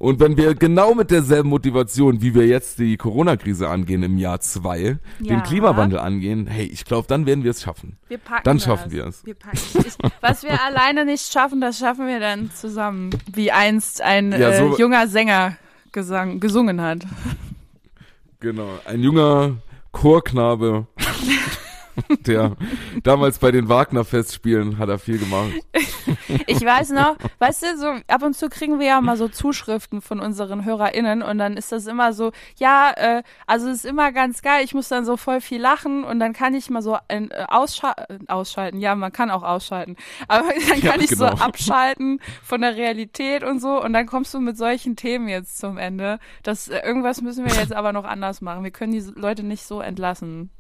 Speaker 2: Und wenn wir genau mit derselben Motivation, wie wir jetzt die Corona-Krise angehen im Jahr zwei,
Speaker 3: Ja.
Speaker 2: den Klimawandel angehen, hey, ich glaube, dann werden wir es schaffen.
Speaker 3: Wir packen
Speaker 2: Dann
Speaker 3: das.
Speaker 2: schaffen wir es.
Speaker 3: Wir packen ich, Was wir alleine nicht schaffen, das schaffen wir dann zusammen. Wie einst ein
Speaker 2: Ja,
Speaker 3: äh,
Speaker 2: so-
Speaker 3: junger Sänger gesang, gesungen hat.
Speaker 2: Genau, ein junger Chorknabe, [laughs] [laughs] der damals bei den Wagner-Festspielen hat er viel gemacht. [laughs]
Speaker 3: Ich weiß noch, weißt du, so ab und zu kriegen wir ja mal so Zuschriften von unseren HörerInnen und dann ist das immer so, ja, äh, also es ist immer ganz geil, ich muss dann so voll viel lachen und dann kann ich mal so ein, äh, ausscha ausschalten, ja, man kann auch ausschalten, [laughs] aber dann
Speaker 2: Ja,
Speaker 3: kann ich so
Speaker 2: genau.
Speaker 3: abschalten von der Realität und so und dann kommst du mit solchen Themen jetzt zum Ende. Das, äh, irgendwas müssen wir jetzt aber noch anders machen. Wir können die Leute nicht so entlassen.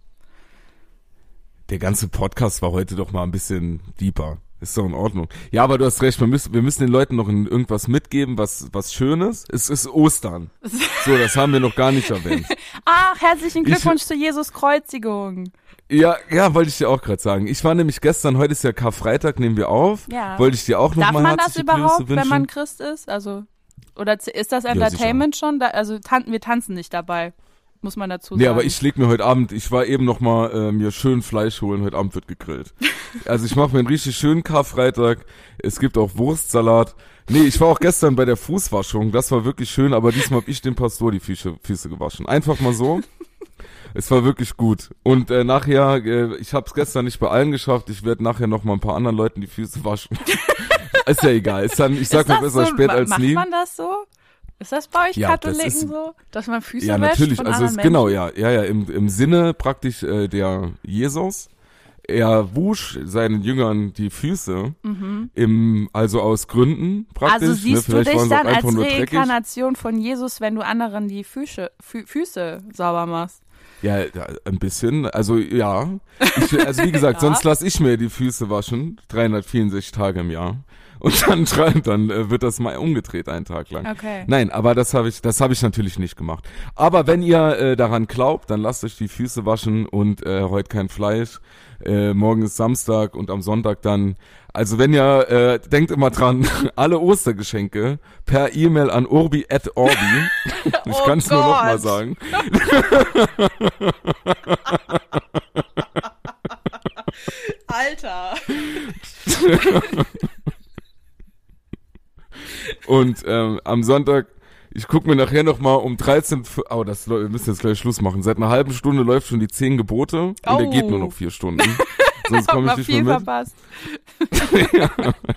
Speaker 2: Der ganze Podcast war heute doch mal ein bisschen deeper. Ist doch in Ordnung. Ja, aber du hast recht, wir müssen, wir müssen den Leuten noch irgendwas mitgeben, was, was Schönes. Es ist Ostern. So, das haben wir noch gar nicht erwähnt. [laughs]
Speaker 3: Ach, herzlichen
Speaker 2: Ich-
Speaker 3: Glückwunsch zu Jesus Kreuzigung.
Speaker 2: Ja, ja, wollte ich dir auch gerade sagen. Ich war nämlich gestern, heute ist ja Karfreitag, nehmen wir auf.
Speaker 3: Ja.
Speaker 2: Wollte ich dir auch noch
Speaker 3: Darf
Speaker 2: mal
Speaker 3: man das
Speaker 2: herzliche Grüße
Speaker 3: überhaupt, wenn man Christ ist? Also oder ist das Entertainment schon? Da, also tan wir tanzen nicht dabei, muss man dazu sagen.
Speaker 2: Nee, aber ich leg mir heute Abend, ich war eben noch mal äh, mir schön Fleisch holen, heute Abend wird gegrillt. [laughs] Also ich mache mir einen richtig schönen Karfreitag. Es gibt auch Wurstsalat. Nee, ich war auch gestern bei der Fußwaschung, das war wirklich schön, aber diesmal hab ich dem Pastor die Füße, Füße gewaschen. Einfach mal so. Es war wirklich gut. Und äh, nachher, äh, ich habe es gestern nicht bei allen geschafft, ich werde nachher noch mal ein paar anderen Leuten die Füße waschen. [laughs] ist ja egal, ist dann, ich sag
Speaker 3: ist
Speaker 2: mal besser
Speaker 3: so,
Speaker 2: spät als
Speaker 3: macht
Speaker 2: nie.
Speaker 3: man das so? Ist das bei euch
Speaker 2: Ja, das
Speaker 3: Katholiken
Speaker 2: ist-
Speaker 3: so, dass man Füße
Speaker 2: Ja, natürlich.
Speaker 3: von
Speaker 2: Also
Speaker 3: anderen
Speaker 2: genau, ja, ja, ja. Im, im Sinne praktisch äh, der Jesus. Er wusch seinen Jüngern die Füße, im, also aus Gründen praktisch.
Speaker 3: Mhm. Also siehst
Speaker 2: ne?
Speaker 3: du dich dann als. Reinkarnation von Jesus, wenn du anderen die Füße, Fü Füße sauber machst?
Speaker 2: Ja, ein bisschen. Also ja. Ich, also wie [laughs] gesagt,
Speaker 3: Ja.
Speaker 2: sonst lass ich mir die Füße waschen, 364 Tage im Jahr. Und dann, dann äh, wird das mal umgedreht einen Tag lang.
Speaker 3: Okay.
Speaker 2: Nein, aber das habe ich, das habe ich natürlich nicht gemacht. Aber wenn ihr äh, daran glaubt, dann lasst euch die Füße waschen und äh, heute kein Fleisch. Äh, morgen ist Samstag und am Sonntag dann. Also wenn ihr äh, denkt immer dran, [laughs] alle Ostergeschenke per E-Mail an urbi at orbi. [laughs] ich
Speaker 3: Oh
Speaker 2: kann es nur noch mal
Speaker 3: Gott.
Speaker 2: sagen. [laughs]
Speaker 3: Alter.
Speaker 2: Und ähm, am Sonntag, ich gucke mir nachher noch mal um 13, F- oh, das wir müssen jetzt gleich Schluss machen. Seit einer halben Stunde läuft schon die zehn Gebote und der
Speaker 3: Oh.
Speaker 2: geht nur noch vier Stunden. [laughs] Sonst komme ich nicht
Speaker 3: viel
Speaker 2: mehr mit.
Speaker 3: verpasst.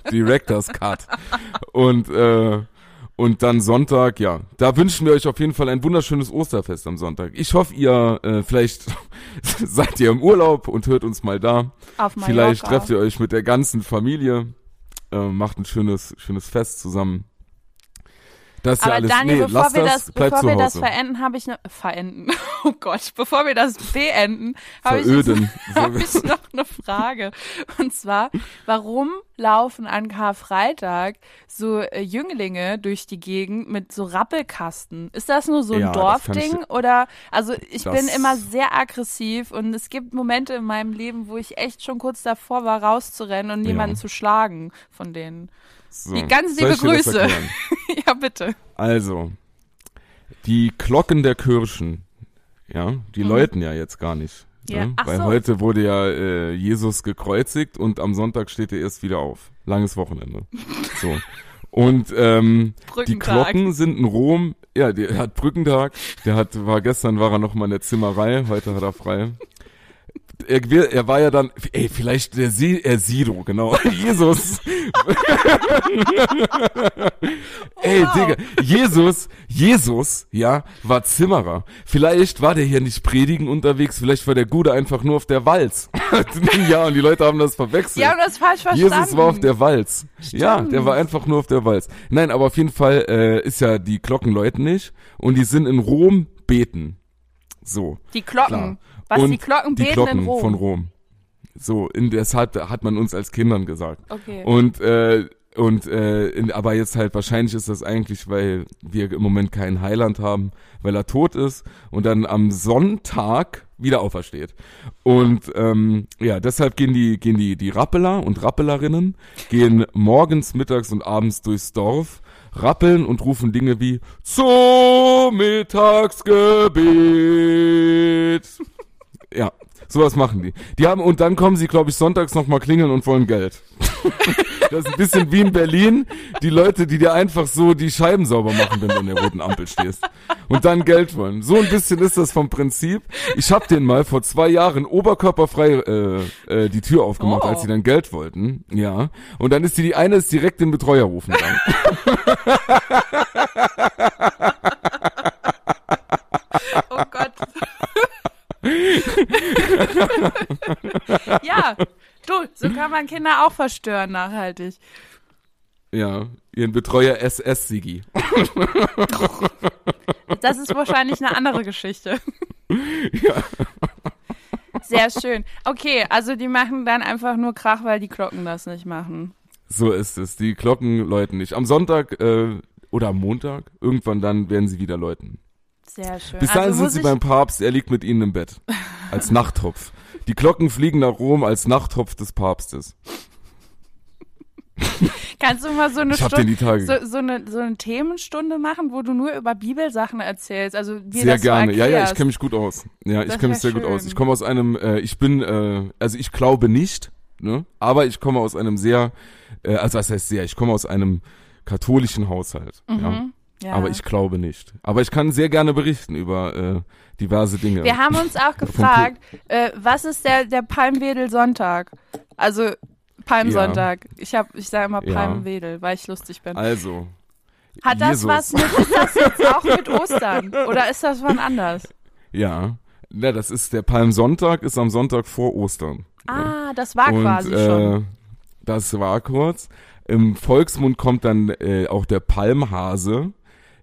Speaker 3: [laughs]
Speaker 2: Director's Cut. Und, äh, und dann Sonntag, ja. Da wünschen wir euch auf jeden Fall ein wunderschönes Osterfest am Sonntag. Ich hoffe, ihr, äh, vielleicht [laughs] seid ihr im Urlaub und hört uns mal da.
Speaker 3: Auf Mallorca.
Speaker 2: Vielleicht trefft ihr euch mit der ganzen Familie, äh, macht ein schönes, schönes Fest zusammen. Das ist ja
Speaker 3: Aber
Speaker 2: alles,
Speaker 3: Daniel,
Speaker 2: nee,
Speaker 3: bevor wir
Speaker 2: das,
Speaker 3: das, bevor wir das verenden, habe ich noch verenden. [laughs] Oh Gott, bevor wir das beenden, habe ich, [laughs] hab ich noch eine Frage. Und zwar, warum laufen an Karfreitag so äh, Jünglinge durch die Gegend mit so Rappelkasten? Ist das nur so ein
Speaker 2: Ja, ich
Speaker 3: Dorfding oder? Also ich bin immer sehr aggressiv und es gibt Momente in meinem Leben, wo ich echt schon kurz davor war, rauszurennen und
Speaker 2: Ja.
Speaker 3: jemanden zu schlagen von denen.
Speaker 2: So,
Speaker 3: Die ganz liebe Grüße. [laughs] ja bitte.
Speaker 2: Also, die Glocken der Kirchen, ja, die
Speaker 3: Mhm.
Speaker 2: läuten ja jetzt gar nicht.
Speaker 3: Ja,
Speaker 2: Ne? Weil
Speaker 3: so.
Speaker 2: heute wurde ja äh, Jesus gekreuzigt und am Sonntag steht er erst wieder auf. Langes Wochenende. [laughs] So. Und ähm, die. Glocken sind in Rom, ja, der hat Brückentag, der hat, war gestern war er noch mal in der Zimmerei, heute hat er frei. Er, er war ja dann, ey, vielleicht der Si, äh, Sido, genau, [laughs] Jesus. ey,
Speaker 3: wow.
Speaker 2: Digga, Jesus, Jesus, ja, war Zimmerer. Vielleicht war der hier nicht predigen unterwegs, vielleicht war der Gute einfach nur auf der Walz. [laughs] ja, und die Leute haben das verwechselt.
Speaker 3: Haben das falsch verstanden.
Speaker 2: Jesus war auf der Walz. Ja, der war einfach nur auf der Walz. Nein, aber auf jeden Fall äh, ist ja die Glocken läuten nicht und die sind in Rom beten. So.
Speaker 3: Die Glocken.
Speaker 2: Klar.
Speaker 3: Was,
Speaker 2: Und
Speaker 3: die Glocken
Speaker 2: die
Speaker 3: beten
Speaker 2: Glocken
Speaker 3: Rom?
Speaker 2: von Rom. So, in deshalb hat man uns als Kindern gesagt.
Speaker 3: Okay.
Speaker 2: Und äh, und äh, in, aber jetzt halt wahrscheinlich ist das eigentlich, weil wir im Moment keinen Heiland haben, weil er tot ist und dann am Sonntag wieder aufersteht. Und ähm, ja, deshalb gehen die gehen die die Rappeler und Rappelerinnen gehen morgens, mittags und abends durchs Dorf rappeln und rufen Dinge wie zum Mittagsgebet. Ja, sowas machen die. Die haben und dann kommen sie, glaube ich, sonntags noch mal klingeln und wollen Geld. [laughs] das ist ein bisschen wie in Berlin, die Leute, die dir einfach so die Scheiben sauber machen, wenn du an der roten Ampel stehst und dann Geld wollen. So ein bisschen ist das vom Prinzip. Ich habe den mal vor zwei Jahren oberkörperfrei äh, äh, die Tür aufgemacht,
Speaker 3: Oh.
Speaker 2: als sie dann Geld wollten. Ja, und dann ist die die eine ist direkt den Betreuer rufen gegangen. [laughs]
Speaker 3: Oh Gott. Ja, du, so kann man Kinder auch verstören nachhaltig.
Speaker 2: Ja, ihren Betreuer SS Sigi.
Speaker 3: Das ist wahrscheinlich eine andere Geschichte.
Speaker 2: Ja.
Speaker 3: Sehr schön. Okay, also die machen dann einfach nur Krach, weil die Glocken das nicht machen.
Speaker 2: So ist es. Die Glocken läuten nicht. Am Sonntag äh, oder am Montag, irgendwann dann werden sie wieder läuten.
Speaker 3: Sehr schön.
Speaker 2: Bis dahin
Speaker 3: also
Speaker 2: sind sie
Speaker 3: ich,
Speaker 2: beim Papst, er liegt mit ihnen im Bett. Als Nachttopf. Die Glocken fliegen nach Rom als Nachttopf des Papstes.
Speaker 3: kannst du mal so eine
Speaker 2: Ich
Speaker 3: Stunde, so, so, eine, so eine Themenstunde machen, wo du nur über Bibelsachen erzählst? Also wie
Speaker 2: sehr
Speaker 3: das
Speaker 2: gerne.
Speaker 3: So
Speaker 2: ja, ja, ich kenne mich gut aus. Ja, ich
Speaker 3: Das
Speaker 2: kenne mich sehr gut
Speaker 3: schön.
Speaker 2: aus. Ich komme aus einem, äh, ich bin, äh, also ich glaube nicht, ne? Aber ich komme aus einem sehr, äh, also was heißt sehr, ich komme aus einem katholischen Haushalt.
Speaker 3: Mhm. Ja.
Speaker 2: Aber ich glaube nicht. Aber ich kann sehr gerne berichten über äh, diverse Dinge.
Speaker 3: Wir haben uns auch [laughs] gefragt, äh, was ist der, der Palmwedel Sonntag? Also Palmsonntag. Ich hab, ich sage immer
Speaker 2: Ja.
Speaker 3: Palmwedel, weil ich lustig bin.
Speaker 2: also,
Speaker 3: Hat das
Speaker 2: Jesus.
Speaker 3: was mit, ist das jetzt auch mit Ostern? Oder ist das wann anders? [laughs]
Speaker 2: ja. Ja, das ist der Palmsonntag, ist am Sonntag vor Ostern.
Speaker 3: Ah, das war
Speaker 2: Und,
Speaker 3: quasi
Speaker 2: äh,
Speaker 3: schon.
Speaker 2: Das war kurz. Im Volksmund kommt dann äh, auch der Palmhase,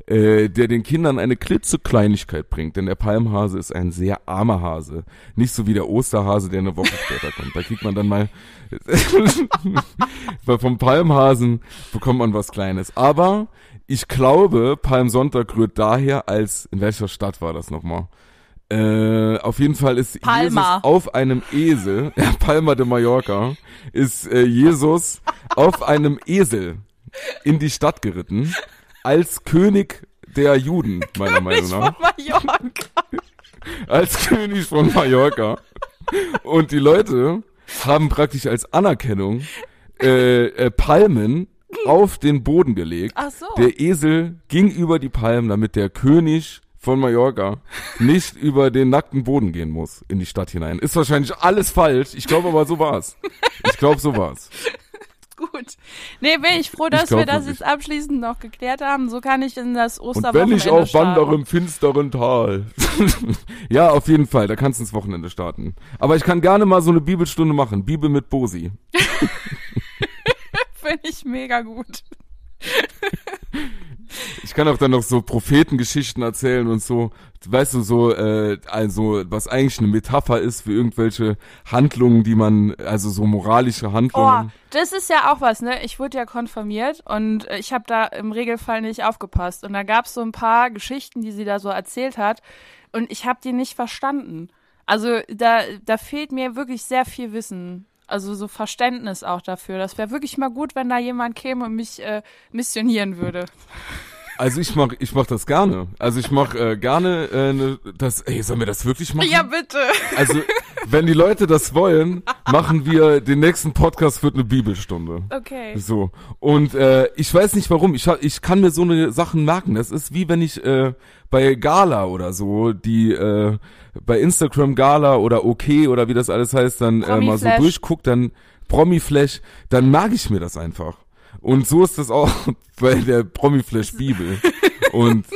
Speaker 2: äh, der den Kindern eine klitzekleinigkeit bringt. Denn der Palmhase ist ein sehr armer Hase. Nicht so wie der Osterhase, der eine Woche später kommt. Da kriegt man dann mal [laughs] weil vom Palmhasen bekommt man was Kleines. Aber ich glaube, Palmsonntag rührt daher, als in welcher Stadt war das nochmal? Äh, auf jeden Fall ist
Speaker 3: Palma.
Speaker 2: Jesus auf einem Esel, [laughs] ja, Palma de Mallorca, ist äh, Jesus auf einem Esel in die Stadt geritten, als König der Juden, [laughs] meiner Meinung
Speaker 3: Ich
Speaker 2: nach.
Speaker 3: von Mallorca.
Speaker 2: Als König von Mallorca. Und die Leute haben praktisch als Anerkennung äh, äh, Palmen auf den Boden gelegt.
Speaker 3: Ach so.
Speaker 2: Der Esel ging über die Palmen, damit der König von Mallorca nicht über den nackten Boden gehen muss in die Stadt hinein. Ist wahrscheinlich alles falsch. Ich glaube aber so war's. Ich glaube so war's.
Speaker 3: Gut. Nee, bin ich froh, dass
Speaker 2: glaub
Speaker 3: wir das jetzt abschließend noch geklärt haben. So kann ich in das
Speaker 2: Und
Speaker 3: Osterwochenende
Speaker 2: wenn ich auch
Speaker 3: starten.
Speaker 2: wandere im finsteren Tal. [laughs] ja, auf jeden Fall. Da kannst du ins Wochenende starten. Aber ich kann gerne mal so eine Bibelstunde machen. Bibel mit Bosi. [laughs]
Speaker 3: Finde ich mega gut. [laughs]
Speaker 2: Ich kann auch dann noch so Prophetengeschichten erzählen und so, weißt du, so, äh, also, was eigentlich eine Metapher ist für irgendwelche Handlungen, die man, also so moralische
Speaker 3: Oh,
Speaker 2: Handlungen.
Speaker 3: das ist ja auch was, ne? Ich wurde ja konfirmiert und äh, ich habe da im Regelfall nicht aufgepasst. Und da gab es so ein paar Geschichten, die sie da so erzählt hat. Und ich habe die nicht verstanden. Also da, da fehlt mir wirklich sehr viel Wissen. Also so Verständnis auch dafür. Das wäre wirklich mal gut, wenn da jemand käme und mich äh, missionieren würde.
Speaker 2: Also ich mach, ich mach das gerne. Also ich mach äh, gerne äh, ne, das, ey, sollen wir das wirklich machen?
Speaker 3: Ja, bitte.
Speaker 2: Also, wenn die Leute das wollen, machen wir den nächsten Podcast für eine Bibelstunde.
Speaker 3: Okay.
Speaker 2: So. Und äh, ich weiß nicht warum. Ich, ich kann mir so eine Sachen merken. Das ist wie wenn ich äh, bei Gala oder so, die äh, bei Instagram Gala oder OK oder wie das alles heißt, dann äh, mal so
Speaker 3: Promiflash.
Speaker 2: durchguck, dann Promiflash, dann mag ich mir das einfach. Und so ist das auch [laughs] bei der Promiflash Bibel. Und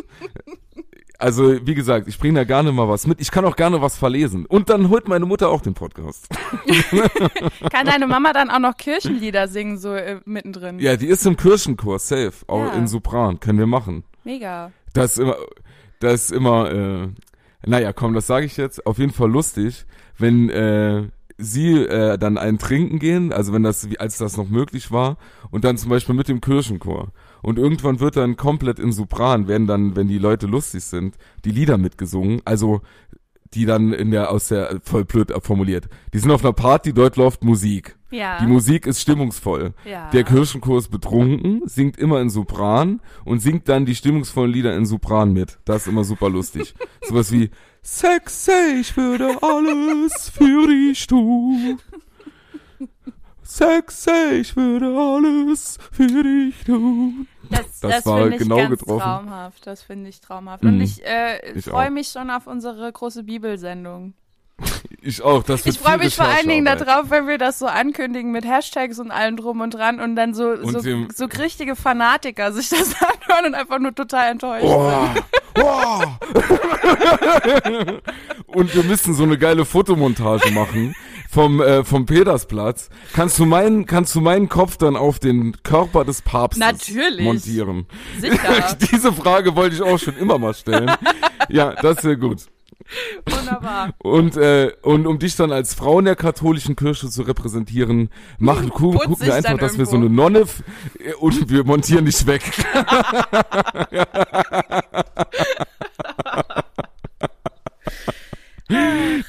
Speaker 2: also, wie gesagt, ich bringe da gerne mal was mit. Ich kann auch gerne was verlesen. Und dann holt meine Mutter auch den Podcast. [laughs]
Speaker 3: Kann deine Mama dann auch noch Kirchenlieder singen, so äh, mittendrin?
Speaker 2: Ja, die ist im Kirchenchor, safe. Auch
Speaker 3: Ja.
Speaker 2: in Sopran. Können wir machen.
Speaker 3: Mega.
Speaker 2: Das ist immer, das ist immer, äh, naja, komm, das sage ich jetzt. Auf jeden Fall lustig, wenn äh, sie äh, dann einen trinken gehen, also wenn das, als das noch möglich war, und dann zum Beispiel mit dem Kirchenchor. Und irgendwann wird dann komplett in Sopran, werden dann, wenn die Leute lustig sind, die Lieder mitgesungen. Also die dann in der, aus der, voll blöd formuliert. Die sind auf einer Party, dort läuft Musik.
Speaker 3: Ja.
Speaker 2: Die Musik ist stimmungsvoll.
Speaker 3: Ja.
Speaker 2: Der Kirchenchor ist betrunken, singt immer in Sopran und singt dann die stimmungsvollen Lieder in Sopran mit. Das ist immer super lustig. [laughs] Sowas wie Sex, ich würde alles für dich tun. Sex, ich würde alles für dich tun.
Speaker 3: Das,
Speaker 2: Das
Speaker 3: das,
Speaker 2: war genau getroffen.
Speaker 3: traumhaft. Das finde ich traumhaft.
Speaker 2: Mhm.
Speaker 3: Und ich, äh,
Speaker 2: Ich
Speaker 3: freue mich schon auf unsere große Bibelsendung. [laughs]
Speaker 2: Ich auch, das wird
Speaker 3: Ich freue mich vor allen Dingen darauf, wenn wir das so ankündigen mit Hashtags und allem drum und dran und dann so,
Speaker 2: Und
Speaker 3: so,
Speaker 2: dem-
Speaker 3: so richtige Fanatiker sich [laughs] das anhören und einfach nur total enttäuscht
Speaker 2: Oh,
Speaker 3: sind. [laughs]
Speaker 2: oh. Und wir müssen so eine geile Fotomontage machen vom äh, vom Petersplatz. Kannst du meinen kannst du meinen Kopf dann auf den Körper des Papstes
Speaker 3: Natürlich.
Speaker 2: montieren?
Speaker 3: Sicher. [laughs]
Speaker 2: Diese Frage wollte ich auch schon immer mal stellen. [laughs] ja, das wäre gut.
Speaker 3: Wunderbar.
Speaker 2: Und äh, und um dich dann als Frau in der katholischen Kirche zu repräsentieren, machen gu
Speaker 3: Putz
Speaker 2: gucken wir einfach, dass wir so
Speaker 3: irgendwo.
Speaker 2: eine Nonne äh, und wir montieren dich weg. [laughs] [laughs]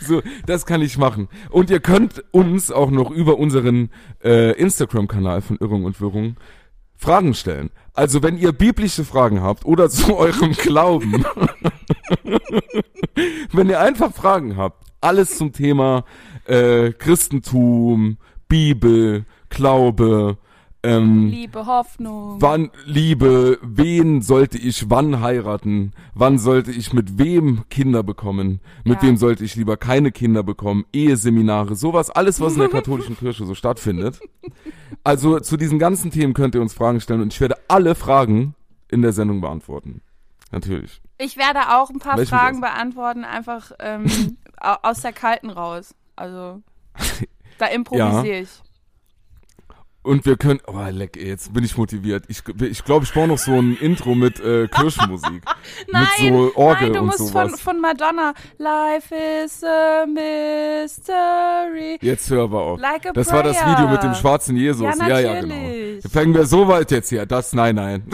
Speaker 2: So, das kann ich machen. Und ihr könnt uns auch noch über unseren äh, Instagram-Kanal von Irrung und Wirrung Fragen stellen. Also wenn ihr biblische Fragen habt oder zu [laughs] eurem Glauben, [laughs] wenn ihr einfach Fragen habt, alles zum Thema äh, Christentum, Bibel, Glaube, ähm,
Speaker 3: Liebe, Hoffnung.
Speaker 2: Wann, Liebe, wen sollte ich wann heiraten? Wann sollte ich mit wem Kinder bekommen? Mit
Speaker 3: Ja.
Speaker 2: wem sollte ich lieber keine Kinder bekommen? Eheseminare, sowas, alles, was in der [laughs] katholischen Kirche so stattfindet. Also zu diesen ganzen Themen könnt ihr uns Fragen stellen und ich werde alle Fragen in der Sendung beantworten. Natürlich.
Speaker 3: Ich werde auch ein paar
Speaker 2: Welchen
Speaker 3: Fragen beantworten, einfach ähm, [laughs] au- aus der Kalten raus. Also [laughs] da improvisiere ich.
Speaker 2: Und wir können, oh leck, ey, jetzt bin ich motiviert. Ich glaube, ich, glaub, ich brauche noch so ein Intro mit äh, Kirchenmusik. [laughs]
Speaker 3: Nein,
Speaker 2: mit so Orgel
Speaker 3: nein, du
Speaker 2: und
Speaker 3: musst
Speaker 2: sowas.
Speaker 3: von, von Madonna. Life is a mystery.
Speaker 2: Jetzt hör aber auf.
Speaker 3: Like
Speaker 2: das war das
Speaker 3: prayer.
Speaker 2: Video mit dem schwarzen Jesus.
Speaker 3: Ja,
Speaker 2: Ja, ja, genau. Fangen wir so weit jetzt hier. Das, nein, nein. [laughs]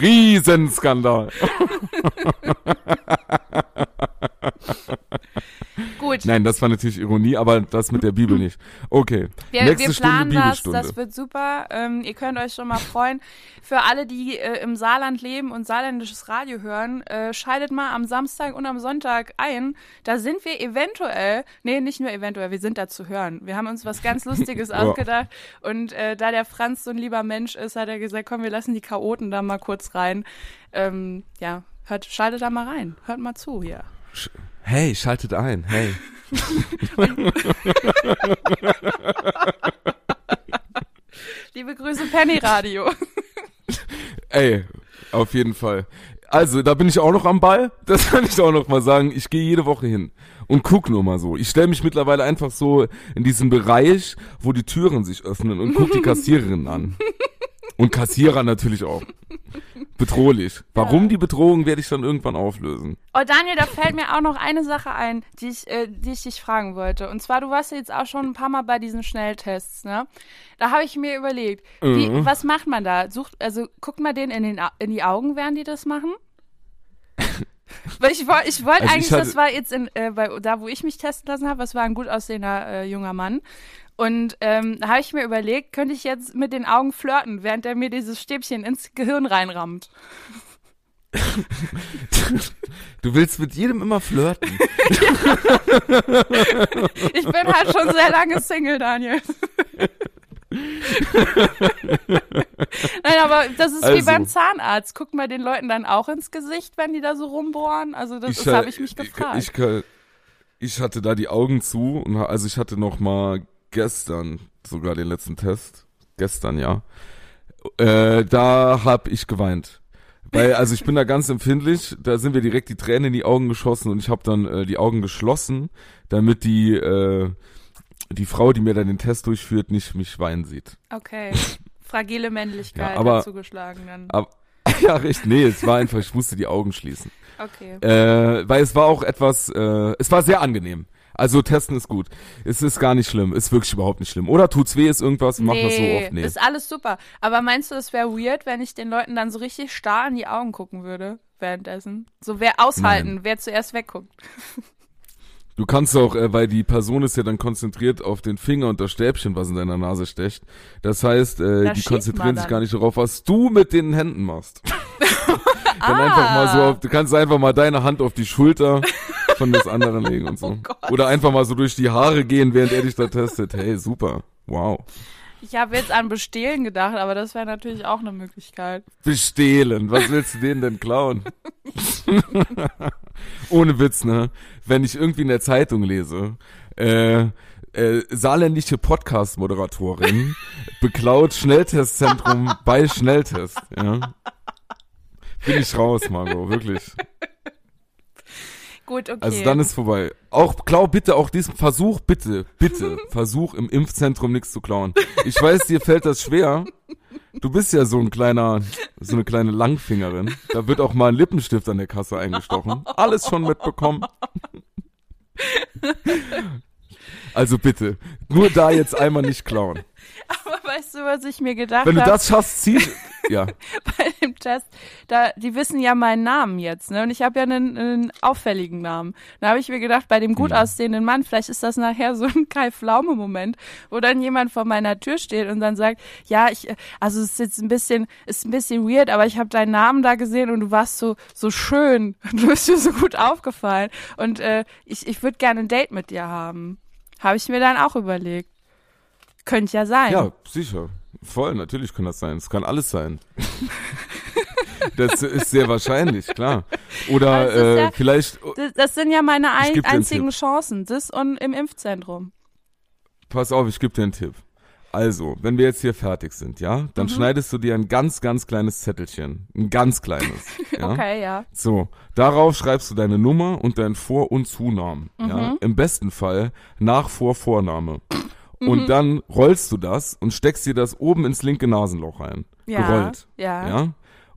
Speaker 2: Riesenskandal. [laughs]
Speaker 3: Gut,
Speaker 2: Nein, das war natürlich Ironie, aber das mit der Bibel nicht. Okay.
Speaker 3: wir,
Speaker 2: Nächste
Speaker 3: wir
Speaker 2: Stunde
Speaker 3: planen das,
Speaker 2: Bibelstunde.
Speaker 3: das wird super. Ähm, ihr könnt euch schon mal freuen. Für alle, die äh, im Saarland leben und saarländisches Radio hören, äh, schaltet mal am Samstag und am Sonntag ein. Da sind wir eventuell, nee, nicht nur eventuell, wir sind da zu hören. Wir haben uns was ganz Lustiges [laughs] ausgedacht und äh, da der Franz so ein lieber Mensch ist, hat er gesagt, komm, wir lassen die Chaoten da mal kurz rein. Ähm, ja, hört, schaltet da mal rein. Hört mal zu hier.
Speaker 2: Hey, schaltet ein. Hey. [laughs]
Speaker 3: Liebe Grüße, Penny Radio. [laughs]
Speaker 2: Ey, auf jeden Fall. Also, da bin ich auch noch am Ball. Das [laughs] kann ich auch noch mal sagen. Ich gehe jede Woche hin und guck nur mal so. Ich stelle mich mittlerweile einfach so in diesen Bereich, wo die Türen sich öffnen und guck die Kassiererin an. Und Kassierer natürlich auch. Bedrohlich. Warum die Bedrohung, werde ich dann irgendwann auflösen.
Speaker 3: Oh, Daniel, da fällt mir auch noch eine Sache ein, die ich, äh, die ich dich fragen wollte. Und zwar, du warst ja jetzt auch schon ein paar Mal bei diesen Schnelltests, ne? Da habe ich mir überlegt, wie,
Speaker 2: Mhm.
Speaker 3: was macht man da? Sucht, also guckt man denen in, den, in die Augen, während die das machen? [laughs] Weil ich wollte ich wollte
Speaker 2: Also ich
Speaker 3: eigentlich,
Speaker 2: hatte-
Speaker 3: das war jetzt in, äh, bei, da, wo ich mich testen lassen habe, das war ein gut aussehender äh, junger Mann. Und ähm, da habe ich mir überlegt, könnte ich jetzt mit den Augen flirten, während er mir dieses Stäbchen ins Gehirn reinrammt.
Speaker 2: Du willst mit jedem immer flirten. [laughs]
Speaker 3: Ich bin halt schon sehr lange Single, Daniel. [laughs] Nein, aber das ist wie
Speaker 2: Also.
Speaker 3: beim Zahnarzt. Guckt mal den Leuten dann auch ins Gesicht, wenn die da so rumbohren? Also das,
Speaker 2: äh,
Speaker 3: habe ich mich gefragt.
Speaker 2: Ich, ich, ich hatte da die Augen zu und also ich hatte noch mal gestern sogar den letzten Test. Gestern, ja. Äh, da hab ich geweint. Weil, also ich bin da ganz empfindlich, da sind mir direkt die Tränen in die Augen geschossen und ich habe dann äh, die Augen geschlossen, damit die, äh, die Frau, die mir dann den Test durchführt, nicht mich weinen sieht.
Speaker 3: okay. Fragile Männlichkeit
Speaker 2: Ja, aber-
Speaker 3: zugeschlagen dann.
Speaker 2: Aber [laughs] ja, richtig. Nee, es war einfach, ich musste die Augen schließen.
Speaker 3: Okay.
Speaker 2: Äh, weil es war auch etwas, äh, es war sehr angenehm. Also testen ist gut. Es ist gar nicht schlimm. Ist wirklich überhaupt nicht schlimm. Oder tut's weh, ist irgendwas, mach das so oft. Nee.
Speaker 3: ist alles super. Aber meinst du, es wäre weird, wenn ich den Leuten dann so richtig starr in die Augen gucken würde währenddessen? So wer aushalten,
Speaker 2: Nein.
Speaker 3: wer zuerst wegguckt. [laughs]
Speaker 2: Du kannst auch, äh, weil die Person ist ja dann konzentriert auf den Finger und das Stäbchen, was in deiner Nase stecht. Das heißt, äh,
Speaker 3: Da
Speaker 2: die konzentrieren sich gar nicht darauf, was du mit den Händen machst. [laughs] dann
Speaker 3: Ah.
Speaker 2: einfach mal so auf, du kannst einfach mal deine Hand auf die Schulter [laughs] von des anderen legen und [laughs] so.
Speaker 3: Oh Gott.
Speaker 2: Oder einfach mal so durch die Haare gehen, während er dich da testet. Hey, super. Wow.
Speaker 3: Ich habe jetzt an Bestehlen gedacht, aber das wäre natürlich auch eine Möglichkeit.
Speaker 2: Bestehlen. Was willst du denen denn klauen? [laughs] Ohne Witz, ne? Wenn ich irgendwie in der Zeitung lese, äh, äh, saarländische Podcast-Moderatorin beklaut Schnelltestzentrum bei Schnelltest, ja. Bin ich raus, Margot, wirklich.
Speaker 3: Gut, okay.
Speaker 2: Also dann ist vorbei. Auch klau bitte auch diesen Versuch, bitte, bitte, [laughs] Versuch im Impfzentrum nichts zu klauen. Ich weiß, dir fällt das schwer. Du bist ja so ein kleiner, so eine kleine Langfingerin. Da wird auch mal ein Lippenstift an der Kasse eingestochen. Alles schon mitbekommen. [laughs] Also bitte, nur da jetzt einmal nicht klauen. [laughs]
Speaker 3: aber weißt du, was ich mir gedacht
Speaker 2: Wenn du
Speaker 3: habe
Speaker 2: das schaffst, zieh, [laughs] ja.
Speaker 3: bei dem Test? Da, die wissen ja meinen Namen jetzt, ne? Und ich habe ja einen, einen auffälligen Namen. Da habe ich mir gedacht, bei dem gut
Speaker 2: Mhm.
Speaker 3: aussehenden Mann, vielleicht ist das nachher so ein Kai Pflaume-Moment, wo dann jemand vor meiner Tür steht und dann sagt, ja, ich, also es ist jetzt ein bisschen, ist ein bisschen weird, aber ich habe deinen Namen da gesehen und du warst so, so schön. [laughs] Du bist mir so gut aufgefallen. Und äh, ich, ich würde gerne ein Date mit dir haben. Habe ich mir dann auch überlegt. Könnte ja sein.
Speaker 2: Ja, sicher. Voll, natürlich kann das sein. Es kann alles sein. [laughs] das ist sehr wahrscheinlich, klar. Oder
Speaker 3: ist
Speaker 2: äh,
Speaker 3: ja-
Speaker 2: vielleicht,
Speaker 3: Das, das sind ja meine ein, einzigen Chancen. Das und im Impfzentrum.
Speaker 2: pass auf, ich gebe dir einen Tipp. Also, wenn wir jetzt hier fertig sind, ja, dann
Speaker 3: Mhm.
Speaker 2: schneidest du dir ein ganz, ganz kleines Zettelchen. Ein ganz kleines. [laughs] Ja?
Speaker 3: Okay, ja.
Speaker 2: So, darauf schreibst du deine Nummer und deinen Vor- und Zunamen.
Speaker 3: Mhm.
Speaker 2: Ja? Im besten Fall nach Vor- Vorname.
Speaker 3: Mhm.
Speaker 2: Und dann rollst du das und steckst dir das oben ins linke Nasenloch rein.
Speaker 3: Ja.
Speaker 2: Gerollt.
Speaker 3: Ja.
Speaker 2: Ja.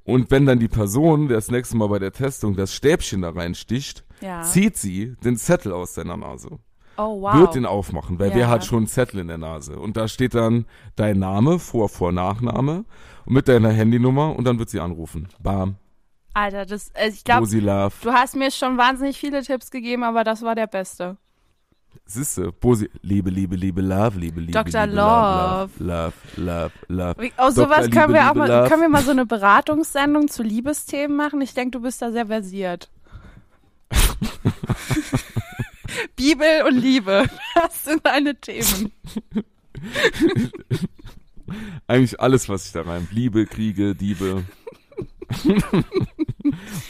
Speaker 2: Und wenn dann die Person das nächste Mal bei der Testung das Stäbchen da reinsticht,
Speaker 3: Ja.
Speaker 2: zieht sie den Zettel aus deiner Nase.
Speaker 3: Oh, wow.
Speaker 2: Wird den aufmachen, weil
Speaker 3: Ja.
Speaker 2: wer hat schon einen Zettel in der Nase? Und da steht dann dein Name, Vor-, Vor-, Nachname mit deiner Handynummer und dann wird sie anrufen. Bam.
Speaker 3: Alter, das, äh, ich glaube, du hast mir schon wahnsinnig viele Tipps gegeben, aber das war der beste.
Speaker 2: Siehste, Bosi, Liebe, Liebe, Liebe, Love, Liebe, Liebe,
Speaker 3: Dr.
Speaker 2: Liebe,
Speaker 3: Love.
Speaker 2: Love, Love, Love.
Speaker 3: Wie- Oh, sowas
Speaker 2: Dr.
Speaker 3: können wir auch mal,
Speaker 2: Love.
Speaker 3: können wir mal so eine Beratungssendung zu Liebesthemen machen? Ich denke, du bist da sehr versiert. [laughs] Bibel und Liebe, das sind deine Themen. [laughs]
Speaker 2: Eigentlich alles, was ich da rein. Liebe, Kriege, Diebe. [laughs]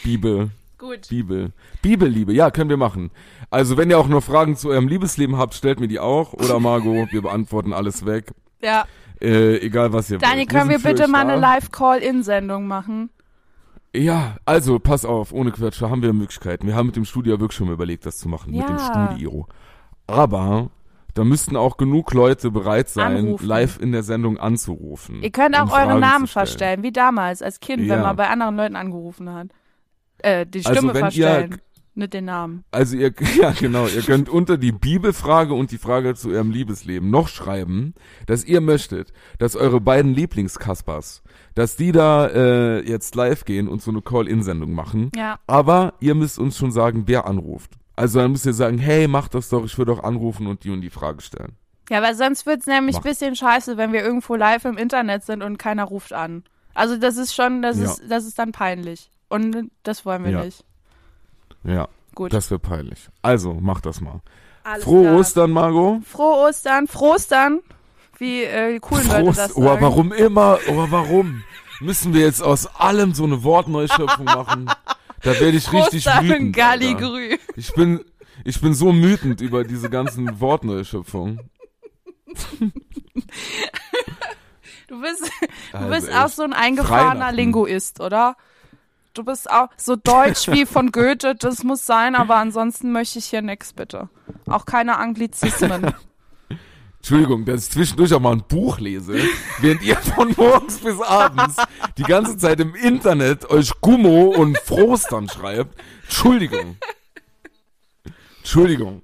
Speaker 2: Bibel,
Speaker 3: Gut.
Speaker 2: Bibel. Bibelliebe, ja, können wir machen. Also, wenn ihr auch noch Fragen zu eurem Liebesleben habt, stellt mir die auch. Oder Margot, [laughs] wir beantworten alles weg.
Speaker 3: Ja.
Speaker 2: Äh, egal, was ihr
Speaker 3: Daniel,
Speaker 2: wollt.
Speaker 3: können wir bitte mal eine
Speaker 2: da.
Speaker 3: Live-Call-In-Sendung machen?
Speaker 2: Ja, also, pass auf, ohne Quatsch, da haben wir Möglichkeiten. Wir haben mit dem Studio wirklich schon mal überlegt, das zu machen. Mit dem
Speaker 3: Ja.
Speaker 2: Studio. Aber, da müssten auch genug Leute bereit sein,
Speaker 3: Anrufen.
Speaker 2: live in der Sendung anzurufen.
Speaker 3: Ihr könnt auch
Speaker 2: und
Speaker 3: eure
Speaker 2: Fragen
Speaker 3: Namen verstellen, wie damals als Kind, wenn
Speaker 2: Ja.
Speaker 3: man bei anderen Leuten angerufen hat. Äh, die
Speaker 2: Also
Speaker 3: Stimme
Speaker 2: wenn
Speaker 3: verstellen,
Speaker 2: ihr-
Speaker 3: nicht den Namen.
Speaker 2: Also ihr, [laughs] ja genau, ihr könnt unter die Bibelfrage und die Frage zu eurem Liebesleben noch schreiben, dass ihr möchtet, dass eure beiden Lieblingskaspers, dass die da äh, jetzt live gehen und so eine Call-In-Sendung machen.
Speaker 3: Ja.
Speaker 2: Aber ihr müsst uns schon sagen, wer anruft. Also dann müsst ihr sagen, hey, mach das doch, ich würde auch anrufen und die und die Frage stellen.
Speaker 3: Ja, weil sonst wird's nämlich
Speaker 2: Mach.
Speaker 3: bisschen scheiße, wenn wir irgendwo live im Internet sind und keiner ruft an. Also das ist schon, das
Speaker 2: Ja.
Speaker 3: ist, das ist dann peinlich. Und das wollen wir
Speaker 2: Ja.
Speaker 3: nicht.
Speaker 2: Ja,
Speaker 3: Gut.
Speaker 2: das wäre peinlich. Also, macht das mal.
Speaker 3: Alles
Speaker 2: Frohe
Speaker 3: klar.
Speaker 2: Ostern, Margot.
Speaker 3: Frohe Ostern, Frohstern, wie äh, coolen Leute das
Speaker 2: Oh,
Speaker 3: sagen.
Speaker 2: warum immer? Oh, warum? Müssen wir jetzt aus allem so eine Wortneuschöpfung machen? Da werde ich [laughs] richtig
Speaker 3: Prostern,
Speaker 2: wütend.
Speaker 3: Galli
Speaker 2: Alter.
Speaker 3: Grü.
Speaker 2: Ich bin, ich bin so wütend über diese ganzen Wortneuschöpfungen. [laughs]
Speaker 3: Du bist, du
Speaker 2: Also
Speaker 3: bist auch so ein eingefahrener. Linguist, oder? Du bist auch so deutsch wie von Goethe, das muss sein, aber ansonsten möchte ich hier nix, bitte. Auch keine Anglizismen. [laughs]
Speaker 2: Entschuldigung, dass ich zwischendurch auch mal ein Buch lese, während ihr von morgens bis abends die ganze Zeit im Internet euch Gummo und Frost dann schreibt. Entschuldigung. Entschuldigung.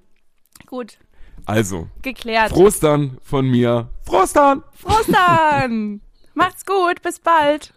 Speaker 3: Gut,
Speaker 2: Also,
Speaker 3: geklärt.
Speaker 2: Prost dann von mir.
Speaker 3: Prost dann! [laughs] Macht's gut, bis bald.